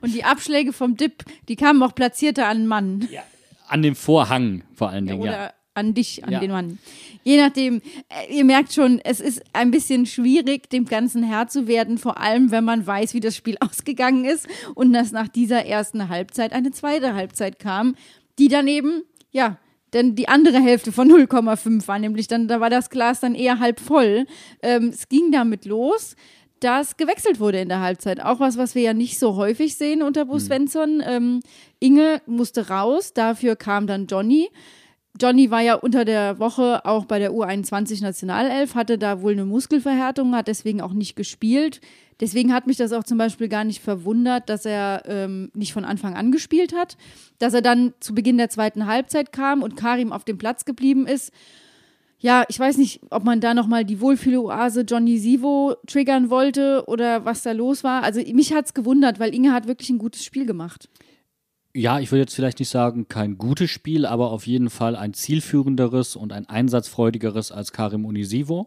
Und die Abschläge vom Dip, die kamen auch platzierter an den Mann. An dem Vorhang vor allen Dingen, Oder ja. an dich, an Ja. den Mann. Je nachdem, äh, ihr merkt schon, es ist ein bisschen schwierig, dem Ganzen Herr zu werden, vor allem wenn man weiß, wie das Spiel ausgegangen ist und dass nach dieser ersten Halbzeit eine zweite Halbzeit kam, die dann eben, ja, denn die andere Hälfte von 0,5 war, nämlich dann, da war das Glas dann eher halb voll. Ähm, es ging damit los, dass gewechselt wurde in der Halbzeit. Auch was, was wir ja nicht so häufig sehen unter Bruce Svensson. Ähm, Inge musste raus, dafür kam dann Johnny. Johnny war ja unter der Woche auch bei der U21 Nationalelf, hatte da wohl eine Muskelverhärtung, hat deswegen auch nicht gespielt. Deswegen hat mich das auch zum Beispiel gar nicht verwundert, dass er ähm, nicht von Anfang an gespielt hat. Dass er dann zu Beginn der zweiten Halbzeit kam und Karim auf dem Platz geblieben ist. Ja, ich weiß nicht, ob man da nochmal die Wohlfühloase Johnny Sivo triggern wollte oder was da los war. Also mich hat es gewundert, weil Inge hat wirklich ein gutes Spiel gemacht. Ja, ich würde jetzt vielleicht nicht sagen, kein gutes Spiel, aber auf jeden Fall ein zielführenderes und ein einsatzfreudigeres als Karim Unisivo.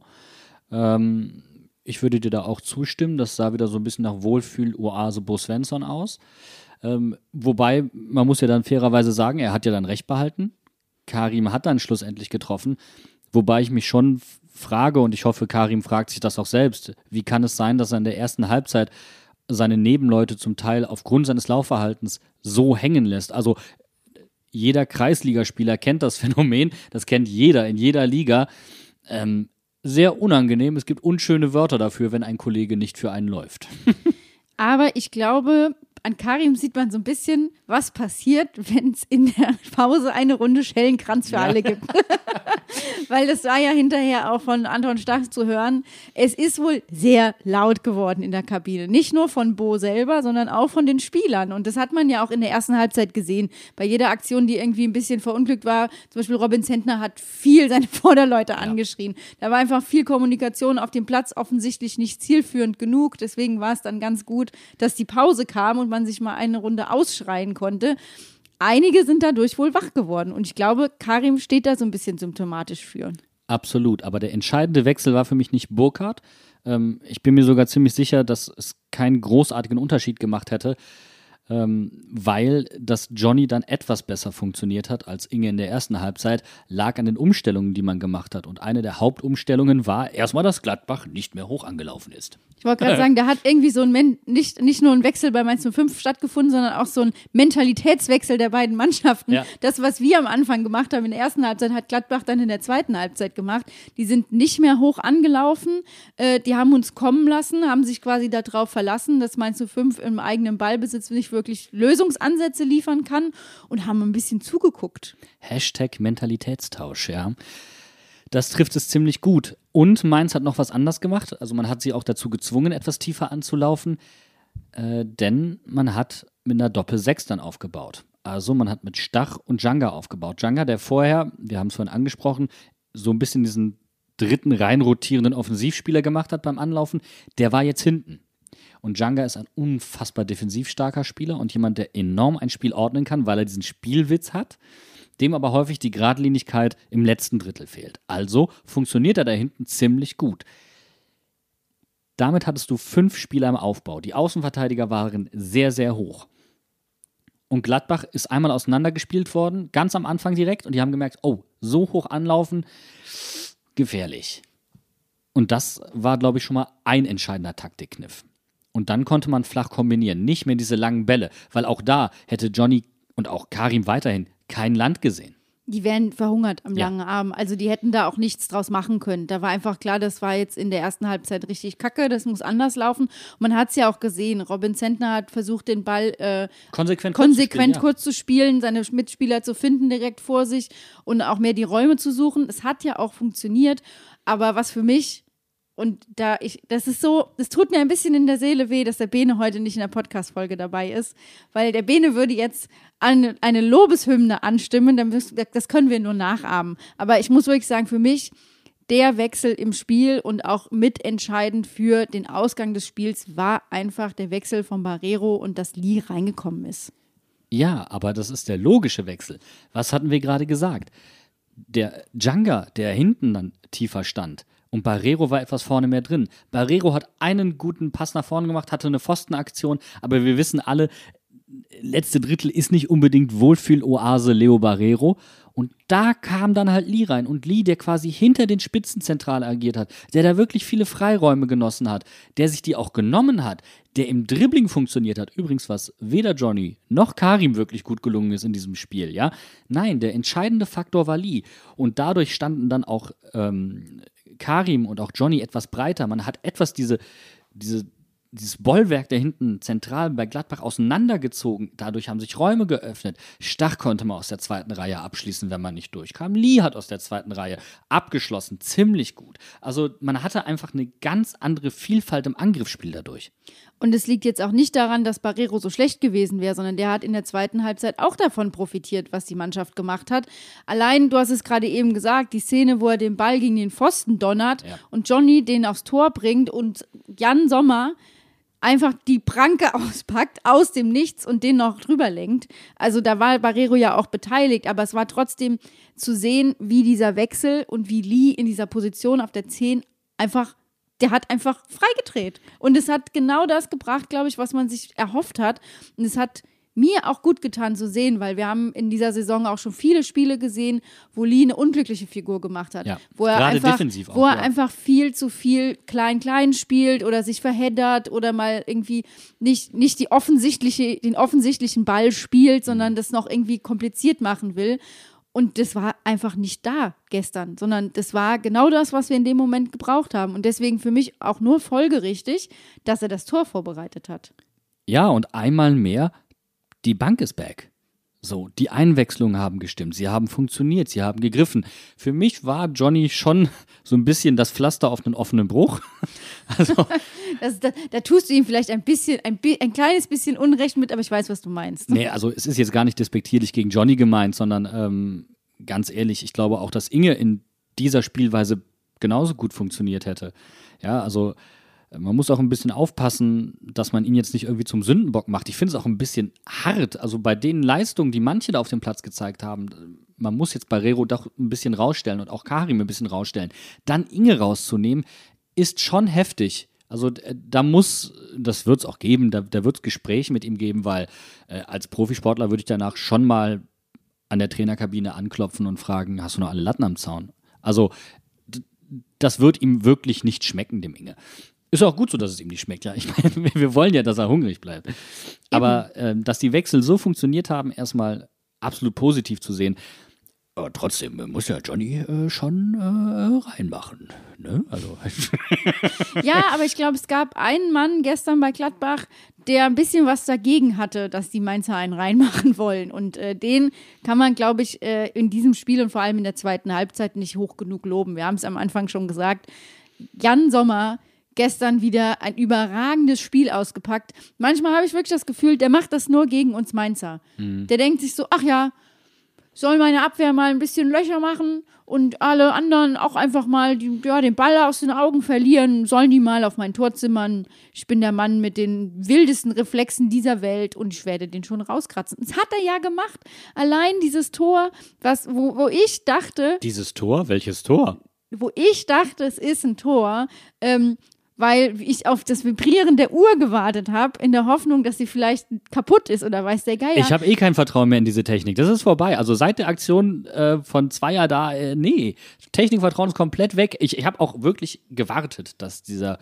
Ähm, ich würde dir da auch zustimmen. Das sah wieder so ein bisschen nach Wohlfühl-Oase Bo Svensson aus. Ähm, wobei, man muss ja dann fairerweise sagen, er hat ja dann recht behalten. Karim hat dann schlussendlich getroffen. Wobei ich mich schon frage, und ich hoffe, Karim fragt sich das auch selbst, wie kann es sein, dass er in der ersten Halbzeit seine Nebenleute zum Teil aufgrund seines Laufverhaltens so hängen lässt? Also jeder Kreisligaspieler kennt das Phänomen, das kennt jeder in jeder Liga. Ähm, sehr unangenehm. Es gibt unschöne Wörter dafür, wenn ein Kollege nicht für einen läuft. Aber ich glaube, an Karim sieht man so ein bisschen, was passiert, wenn es in der Pause eine Runde Schellenkranz für ja. alle gibt. Weil das war ja hinterher auch von Anton Stach zu hören. Es ist wohl sehr laut geworden in der Kabine. Nicht nur von Bo selber, sondern auch von den Spielern. Und das hat man ja auch in der ersten Halbzeit gesehen. Bei jeder Aktion, die irgendwie ein bisschen verunglückt war, zum Beispiel Robin Zentner hat viel seine Vorderleute ja. angeschrien. Da war einfach viel Kommunikation auf dem Platz offensichtlich nicht zielführend genug. Deswegen war es dann ganz gut, dass die Pause kam und man sich mal eine Runde ausschreien konnte. Einige sind dadurch wohl wach geworden und ich glaube, Karim steht da so ein bisschen symptomatisch für. Absolut, aber der entscheidende Wechsel war für mich nicht Burkhardt. Ähm, ich bin mir sogar ziemlich sicher, dass es keinen großartigen Unterschied gemacht hätte, ähm, weil das Johnny dann etwas besser funktioniert hat als Inge in der ersten Halbzeit, lag an den Umstellungen, die man gemacht hat. Und eine der Hauptumstellungen war erstmal, dass Gladbach nicht mehr hoch angelaufen ist. Ich wollte gerade sagen, da hat irgendwie so ein Men nicht, nicht nur ein Wechsel bei Mainz 05 stattgefunden, sondern auch so ein Mentalitätswechsel der beiden Mannschaften. Ja. Das, was wir am Anfang gemacht haben in der ersten Halbzeit, hat Gladbach dann in der zweiten Halbzeit gemacht. Die sind nicht mehr hoch angelaufen, äh, die haben uns kommen lassen, haben sich quasi darauf verlassen, dass Mainz 05 im eigenen Ballbesitz nicht wirklich Lösungsansätze liefern kann und haben ein bisschen zugeguckt. Hashtag Mentalitätstausch, ja. Das trifft es ziemlich gut. Und Mainz hat noch was anders gemacht. Also man hat sie auch dazu gezwungen, etwas tiefer anzulaufen, äh, denn man hat mit einer Doppel-6 dann aufgebaut. Also man hat mit Stach und Janga aufgebaut. Janga, der vorher, wir haben es vorhin angesprochen, so ein bisschen diesen dritten rein rotierenden Offensivspieler gemacht hat beim Anlaufen, der war jetzt hinten. Und Janga ist ein unfassbar defensiv starker Spieler und jemand, der enorm ein Spiel ordnen kann, weil er diesen Spielwitz hat dem aber häufig die Gradlinigkeit im letzten Drittel fehlt. Also funktioniert er da hinten ziemlich gut. Damit hattest du fünf Spieler im Aufbau. Die Außenverteidiger waren sehr, sehr hoch. Und Gladbach ist einmal auseinandergespielt worden, ganz am Anfang direkt, und die haben gemerkt, oh, so hoch anlaufen, gefährlich. Und das war, glaube ich, schon mal ein entscheidender Taktikkniff. Und dann konnte man flach kombinieren, nicht mehr diese langen Bälle, weil auch da hätte Johnny und auch Karim weiterhin kein Land gesehen. Die wären verhungert am ja. langen Arm. Also die hätten da auch nichts draus machen können. Da war einfach klar, das war jetzt in der ersten Halbzeit richtig kacke, das muss anders laufen. Man hat es ja auch gesehen. Robin Zentner hat versucht, den Ball äh, konsequent, konsequent kurz, zu, spielen, ja. seine Mitspieler zu finden direkt vor sich und auch mehr die Räume zu suchen. Es hat ja auch funktioniert. Aber was für mich und da ich, das ist so, das tut mir ein bisschen in der Seele weh, dass der Bene heute nicht in der Podcast-Folge dabei ist, weil der Bene würde jetzt eine, eine Lobeshymne anstimmen, das können wir nur nachahmen. Aber ich muss wirklich sagen, für mich, der Wechsel im Spiel und auch mitentscheidend für den Ausgang des Spiels war einfach der Wechsel von Barrero und dass Lee reingekommen ist. Ja, aber das ist der logische Wechsel. Was hatten wir gerade gesagt? Der Djanga, der hinten dann tiefer stand, und Barrero war etwas vorne mehr drin. Barrero hat einen guten Pass nach vorne gemacht, hatte eine Pfostenaktion, aber wir wissen alle, letzte Drittel ist nicht unbedingt Wohlfühl-Oase Leo Barrero. Und da kam dann halt Lee rein. Und Lee, der quasi hinter den Spitzen zentral agiert hat, der da wirklich viele Freiräume genossen hat, der sich die auch genommen hat, der im Dribbling funktioniert hat. Übrigens, was weder Johnny noch Karim wirklich gut gelungen ist in diesem Spiel, ja. Nein, der entscheidende Faktor war Lee. Und dadurch standen dann auch ähm, Karim und auch Johnny etwas breiter. Man hat etwas diese, diese, dieses Bollwerk da hinten zentral bei Gladbach auseinandergezogen. Dadurch haben sich Räume geöffnet. Stach konnte man aus der zweiten Reihe abschließen, wenn man nicht durchkam. Lee hat aus der zweiten Reihe abgeschlossen. Ziemlich gut. Also man hatte einfach eine ganz andere Vielfalt im Angriffsspiel dadurch. Und es liegt jetzt auch nicht daran, dass Barrero so schlecht gewesen wäre, sondern der hat in der zweiten Halbzeit auch davon profitiert, was die Mannschaft gemacht hat. Allein, du hast es gerade eben gesagt, die Szene, wo er den Ball gegen den Pfosten donnert Ja. und Johnny den aufs Tor bringt und Jan Sommer einfach die Pranke auspackt aus dem Nichts und den noch drüber lenkt. Also da war Barrero ja auch beteiligt, aber es war trotzdem zu sehen, wie dieser Wechsel und wie Lee in dieser Position auf der 10 einfach, der hat einfach freigedreht. Und es hat genau das gebracht, glaube ich, was man sich erhofft hat. Und es hat mir auch gut getan zu sehen, weil wir haben in dieser Saison auch schon viele Spiele gesehen, wo Lee eine unglückliche Figur gemacht hat. Ja, wo er gerade einfach, defensiv auch, wo er ja. einfach viel zu viel klein-klein spielt oder sich verheddert oder mal irgendwie nicht, nicht die offensichtliche, den offensichtlichen Ball spielt, Mhm. sondern das noch irgendwie kompliziert machen will. Und das war einfach nicht da gestern, sondern das war genau das, was wir in dem Moment gebraucht haben. Und deswegen für mich auch nur folgerichtig, dass er das Tor vorbereitet hat. Ja, und einmal mehr, die Bank ist back. So, die Einwechslungen haben gestimmt, sie haben funktioniert, sie haben gegriffen. Für mich war Johnny schon so ein bisschen das Pflaster auf einen offenen Bruch. Also, Das, da, da tust du ihm vielleicht ein bisschen, ein, ein kleines bisschen Unrecht mit, aber ich weiß, was du meinst. nee, also es ist jetzt gar nicht despektierlich gegen Johnny gemeint, sondern ähm, ganz ehrlich, ich glaube auch, dass Inge in dieser Spielweise genauso gut funktioniert hätte. Ja, also man muss auch ein bisschen aufpassen, dass man ihn jetzt nicht irgendwie zum Sündenbock macht. Ich finde es auch ein bisschen hart. Also bei den Leistungen, die manche da auf dem Platz gezeigt haben, man muss jetzt Barrero doch ein bisschen rausstellen und auch Karim ein bisschen rausstellen. Dann Inge rauszunehmen, ist schon heftig. Also äh, da muss, das wird es auch geben, da, da wird es Gespräche mit ihm geben, weil äh, als Profisportler würde ich danach schon mal an der Trainerkabine anklopfen und fragen, hast du noch alle Latten am Zaun? Also das wird ihm wirklich nicht schmecken, dem Inge. Ist auch gut so, dass es ihm nicht schmeckt, ja. Ich meine, wir wollen ja, dass er hungrig bleibt. Aber ähm, dass die Wechsel so funktioniert haben, erstmal absolut positiv zu sehen. Aber trotzdem äh, muss ja Johnny äh, schon äh, reinmachen. Ne? Also, Ja, aber ich glaube, es gab einen Mann gestern bei Gladbach, der ein bisschen was dagegen hatte, dass die Mainzer einen reinmachen wollen. Und äh, den kann man, glaube ich, äh, in diesem Spiel und vor allem in der zweiten Halbzeit nicht hoch genug loben. Wir haben es am Anfang schon gesagt. Jan Sommer gestern wieder ein überragendes Spiel ausgepackt. Manchmal habe ich wirklich das Gefühl, der macht das nur gegen uns Mainzer. Der denkt sich so, ach ja, soll meine Abwehr mal ein bisschen Löcher machen und alle anderen auch einfach mal die, ja, den Ball aus den Augen verlieren, sollen die mal auf mein Tor zimmern. Ich bin der Mann mit den wildesten Reflexen dieser Welt und ich werde den schon rauskratzen. Das hat er ja gemacht. Allein dieses Tor, was, wo, wo ich dachte, dieses Tor, welches Tor? wo ich dachte, es ist ein Tor, ähm, weil ich auf das Vibrieren der Uhr gewartet habe, in der Hoffnung, dass sie vielleicht kaputt ist oder weiß der Geier. Ich habe eh kein Vertrauen mehr in diese Technik. Das ist vorbei. Also seit der Aktion äh, von Zweier da, äh, nee, Technikvertrauen ist komplett weg. Ich, ich habe auch wirklich gewartet, dass dieser,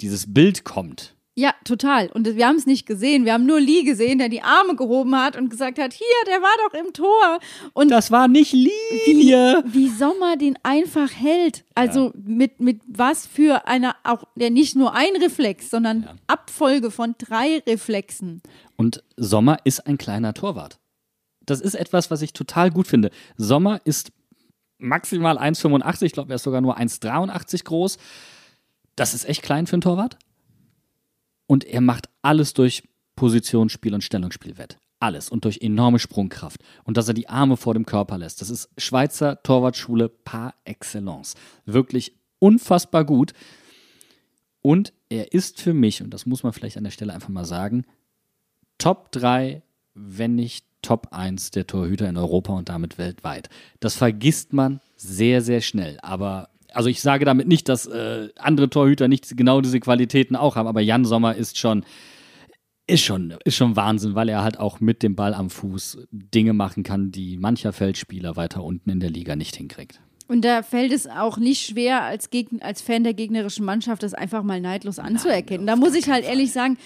dieses Bild kommt. Ja, total. Und wir haben es nicht gesehen. Wir haben nur Lee gesehen, der die Arme gehoben hat und gesagt hat, hier, der war doch im Tor. Und Das war nicht Linie. wie Sommer den einfach hält. Also mit, mit was für einer, auch der nicht nur ein Reflex, sondern Abfolge von drei Reflexen. Und Sommer ist ein kleiner Torwart. Das ist etwas, was ich total gut finde. Sommer ist maximal 1,85, ich glaube, er ist sogar nur 1,83 groß. Das ist echt klein für einen Torwart. Und er macht alles durch Positionsspiel und Stellungsspiel wett. Alles. Und durch enorme Sprungkraft. Und dass er die Arme vor dem Körper lässt. Das ist Schweizer Torwartschule par excellence. Wirklich unfassbar gut. Und er ist für mich, und das muss man vielleicht an der Stelle einfach mal sagen, Top 3, wenn nicht Top 1 der Torhüter in Europa und damit weltweit. Das vergisst man sehr, sehr schnell. Aber, also ich sage damit nicht, dass äh, andere Torhüter nicht genau diese Qualitäten auch haben, aber Jan Sommer ist schon, ist schon, ist schon Wahnsinn, weil er halt auch mit dem Ball am Fuß Dinge machen kann, die mancher Feldspieler weiter unten in der Liga nicht hinkriegt. Und da fällt es auch nicht schwer, als, Gegn als Fan der gegnerischen Mannschaft das einfach mal neidlos anzuerkennen. da muss ich halt ehrlich sagen,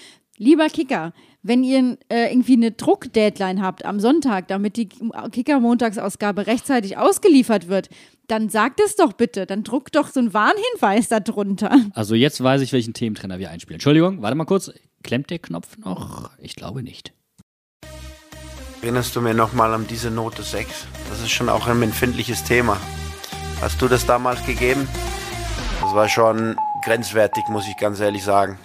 lieber Kicker, wenn ihr äh, irgendwie eine Druck-Deadline habt am Sonntag, damit die Kicker-Montagsausgabe rechtzeitig ausgeliefert wird, dann sagt es doch bitte. Dann druckt doch so ein Warnhinweis da drunter. Also jetzt weiß ich, welchen Thementrainer wir einspielen. Entschuldigung, warte mal kurz. Klemmt der Knopf noch? Ich glaube nicht. Erinnerst du mir nochmal an diese Note 6? Das ist schon auch ein empfindliches Thema. Hast du das damals gegeben? Das war schon grenzwertig, muss ich ganz ehrlich sagen.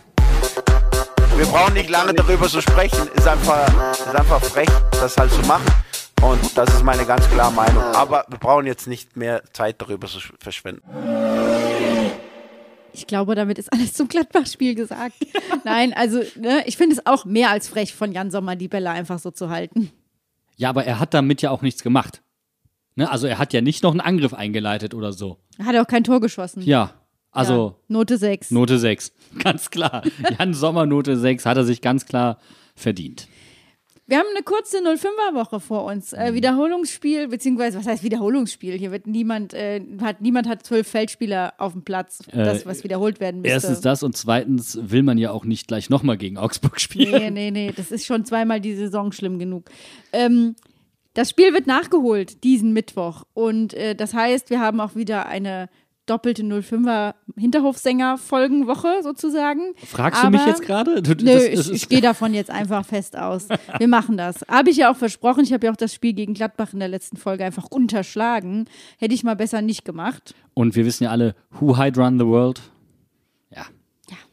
Wir brauchen nicht lange darüber zu sprechen. Ist einfach, ist einfach frech, das halt zu machen. Und das ist meine ganz klare Meinung. Aber wir brauchen jetzt nicht mehr Zeit darüber zu verschwenden. Ich glaube, damit ist alles zum Gladbach-Spiel gesagt. Nein, also ne, ich finde es auch mehr als frech von Jan Sommer, die Bälle einfach so zu halten. Ja, aber er hat damit ja auch nichts gemacht. Ne? Also er hat ja nicht noch einen Angriff eingeleitet oder so. Er hat auch kein Tor geschossen. Ja, also Ja, Note 6. Note 6. Ganz klar. Jan Sommer Note 6 hat er sich ganz klar verdient. Wir haben eine kurze 05er-Woche vor uns. Mhm. Äh, Wiederholungsspiel, beziehungsweise, was heißt Wiederholungsspiel? Hier wird niemand, äh, hat, niemand hat zwölf Feldspieler auf dem Platz, das, was wiederholt werden müsste. Äh, Erstens das und zweitens will man ja auch nicht gleich nochmal gegen Augsburg spielen. Nee, nee, nee, das ist schon zweimal die Saison schlimm genug. Ähm, das Spiel wird nachgeholt diesen Mittwoch. Und äh, das heißt, wir haben auch wieder eine doppelte 05er Hinterhofsänger-Folgenwoche sozusagen. Fragst du Aber- mich jetzt gerade? Du- Nö, ich, ich gehe davon jetzt einfach fest aus. Wir machen das. Habe ich ja auch versprochen. Ich habe ja auch das Spiel gegen Gladbach in der letzten Folge einfach unterschlagen. Hätte ich mal besser nicht gemacht. Und wir wissen ja alle, who hide run the world? Ja.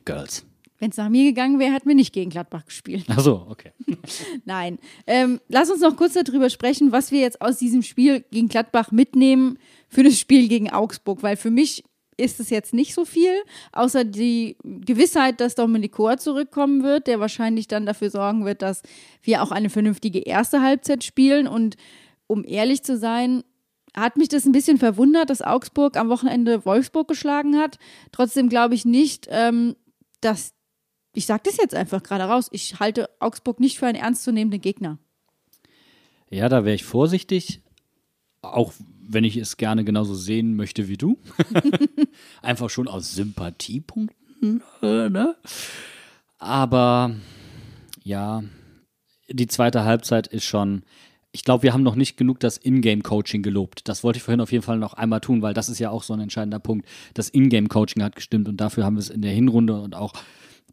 Girls. Wenn es nach mir gegangen wäre, hätten wir nicht gegen Gladbach gespielt. Ach so, okay. Nein. Ähm, lass uns noch kurz darüber sprechen, was wir jetzt aus diesem Spiel gegen Gladbach mitnehmen für das Spiel gegen Augsburg, weil für mich ist es jetzt nicht so viel, außer die Gewissheit, dass Dominik Kor zurückkommen wird, der wahrscheinlich dann dafür sorgen wird, dass wir auch eine vernünftige erste Halbzeit spielen. Und um ehrlich zu sein, hat mich das ein bisschen verwundert, dass Augsburg am Wochenende Wolfsburg geschlagen hat. Trotzdem glaube ich nicht, ähm, dass, ich sage das jetzt einfach gerade raus, ich halte Augsburg nicht für einen ernstzunehmenden Gegner. Ja, da wäre ich vorsichtig, auch wenn ich es gerne genauso sehen möchte wie du. Einfach schon aus Sympathiepunkten, ne? Aber ja, die zweite Halbzeit ist schon. Ich glaube, wir haben noch nicht genug das Ingame-Coaching gelobt. Das wollte ich vorhin auf jeden Fall noch einmal tun, weil das ist ja auch so ein entscheidender Punkt. Das Ingame-Coaching hat gestimmt und dafür haben wir es in der Hinrunde und auch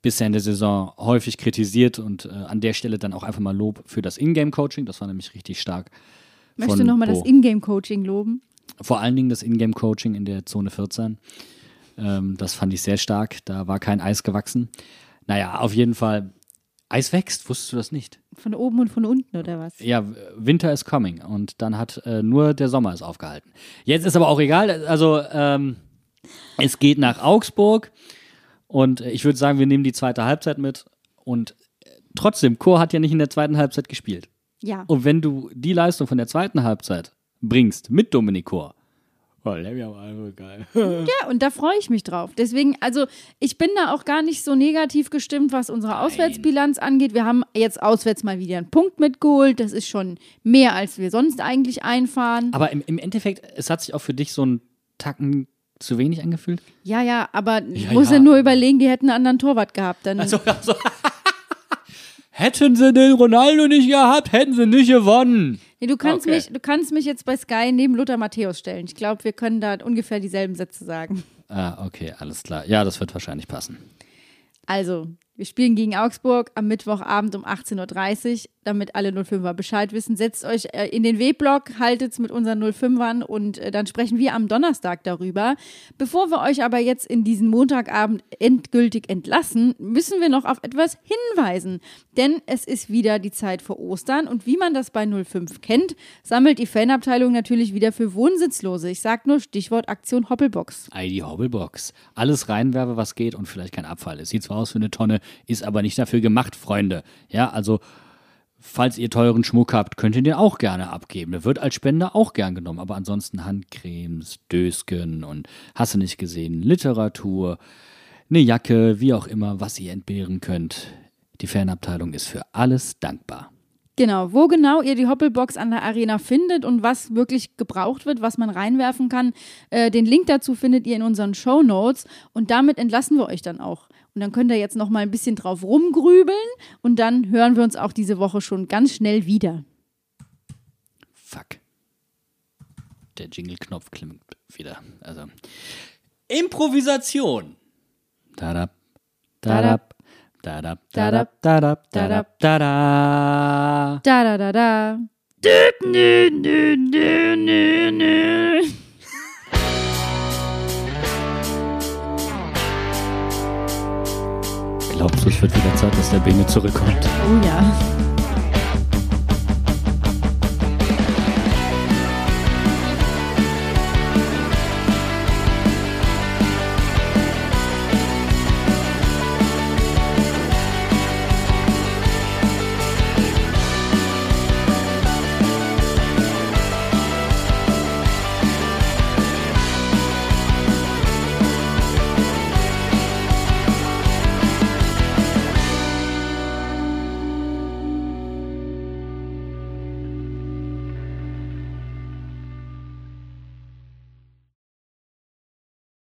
bisher in der Saison häufig kritisiert und äh, an der Stelle dann auch einfach mal Lob für das Ingame-Coaching. Das war nämlich richtig stark. Möchtest du nochmal das. Ingame-Coaching loben? Vor allen Dingen das Ingame-Coaching in der Zone 14. Ähm, das fand ich sehr stark. Da war kein Eis gewachsen. Naja, auf jeden Fall. Eis wächst, wusstest du das nicht? Von oben und von unten oder was? Ja, Winter is coming und dann hat äh, nur der Sommer es aufgehalten. Jetzt ist aber auch egal. Also ähm, es geht nach Augsburg und ich würde sagen, wir nehmen die zweite Halbzeit mit und äh, trotzdem, Chor hat ja nicht in der zweiten Halbzeit gespielt. Ja. Und wenn du die Leistung von der zweiten Halbzeit bringst mit Dominik Chor, oh, der wäre aber einfach geil. Ja, und da freue ich mich drauf. Deswegen, also ich bin da auch gar nicht so negativ gestimmt, was unsere Auswärtsbilanz angeht. Wir haben jetzt auswärts mal wieder einen Punkt mitgeholt. Das ist schon mehr, als wir sonst eigentlich einfahren. Aber im, im Endeffekt, es hat sich auch für dich so ein Tacken zu wenig angefühlt. Ja, ja, aber ich Ja, muss ja. ja. nur überlegen, die hätten einen anderen Torwart gehabt. Dann, Also, also Hätten sie den Ronaldo nicht gehabt, hätten sie nicht gewonnen. nee, du, kannst Okay. mich, du kannst mich jetzt bei Sky neben Lothar Matthäus stellen. Ich glaube, wir können da ungefähr dieselben Sätze sagen. Ah, okay, alles klar. Ja, das wird wahrscheinlich passen. Also, wir spielen gegen Augsburg am Mittwochabend um 18.30 Uhr, damit alle 05er Bescheid wissen. Setzt euch äh, in den W-Block, haltet's mit unseren 05ern und äh, dann sprechen wir am Donnerstag darüber. Bevor wir euch aber jetzt in diesen Montagabend endgültig entlassen, müssen wir noch auf etwas hinweisen. Denn es ist wieder die Zeit vor Ostern und wie man das bei 05 kennt, sammelt die Fanabteilung natürlich wieder für Wohnsitzlose. Ich sag nur Stichwort Aktion Hoppelbox. Ei, die Hobbelbox. Alles reinwerfe, was geht und vielleicht kein Abfall. Es sieht zwar aus wie eine Tonne, ist aber nicht dafür gemacht, Freunde. Ja, also, falls ihr teuren Schmuck habt, könnt ihr den auch gerne abgeben. Der wird als Spender auch gern genommen. Aber ansonsten Handcremes, Dösken und hast du nicht gesehen, Literatur, eine Jacke, wie auch immer, was ihr entbehren könnt. Die Fanabteilung ist für alles dankbar. Genau, wo genau ihr die Hoppelbox an der Arena findet und was wirklich gebraucht wird, was man reinwerfen kann, äh, den Link dazu findet ihr in unseren Show Notes und damit entlassen wir euch dann auch. Und dann könnt ihr jetzt noch mal ein bisschen drauf rumgrübeln und dann hören wir uns auch diese Woche schon ganz schnell wieder. Fuck. Der Jingle-Knopf klimmt wieder. Also. Improvisation. Dadab, dadab, dadab, dadab, dadab, dadab, dada. Da da da da. Dü, nü, nü, nü, nü, nü. Es wird wieder Zeit, dass der Bene zurückkommt? Oh ja.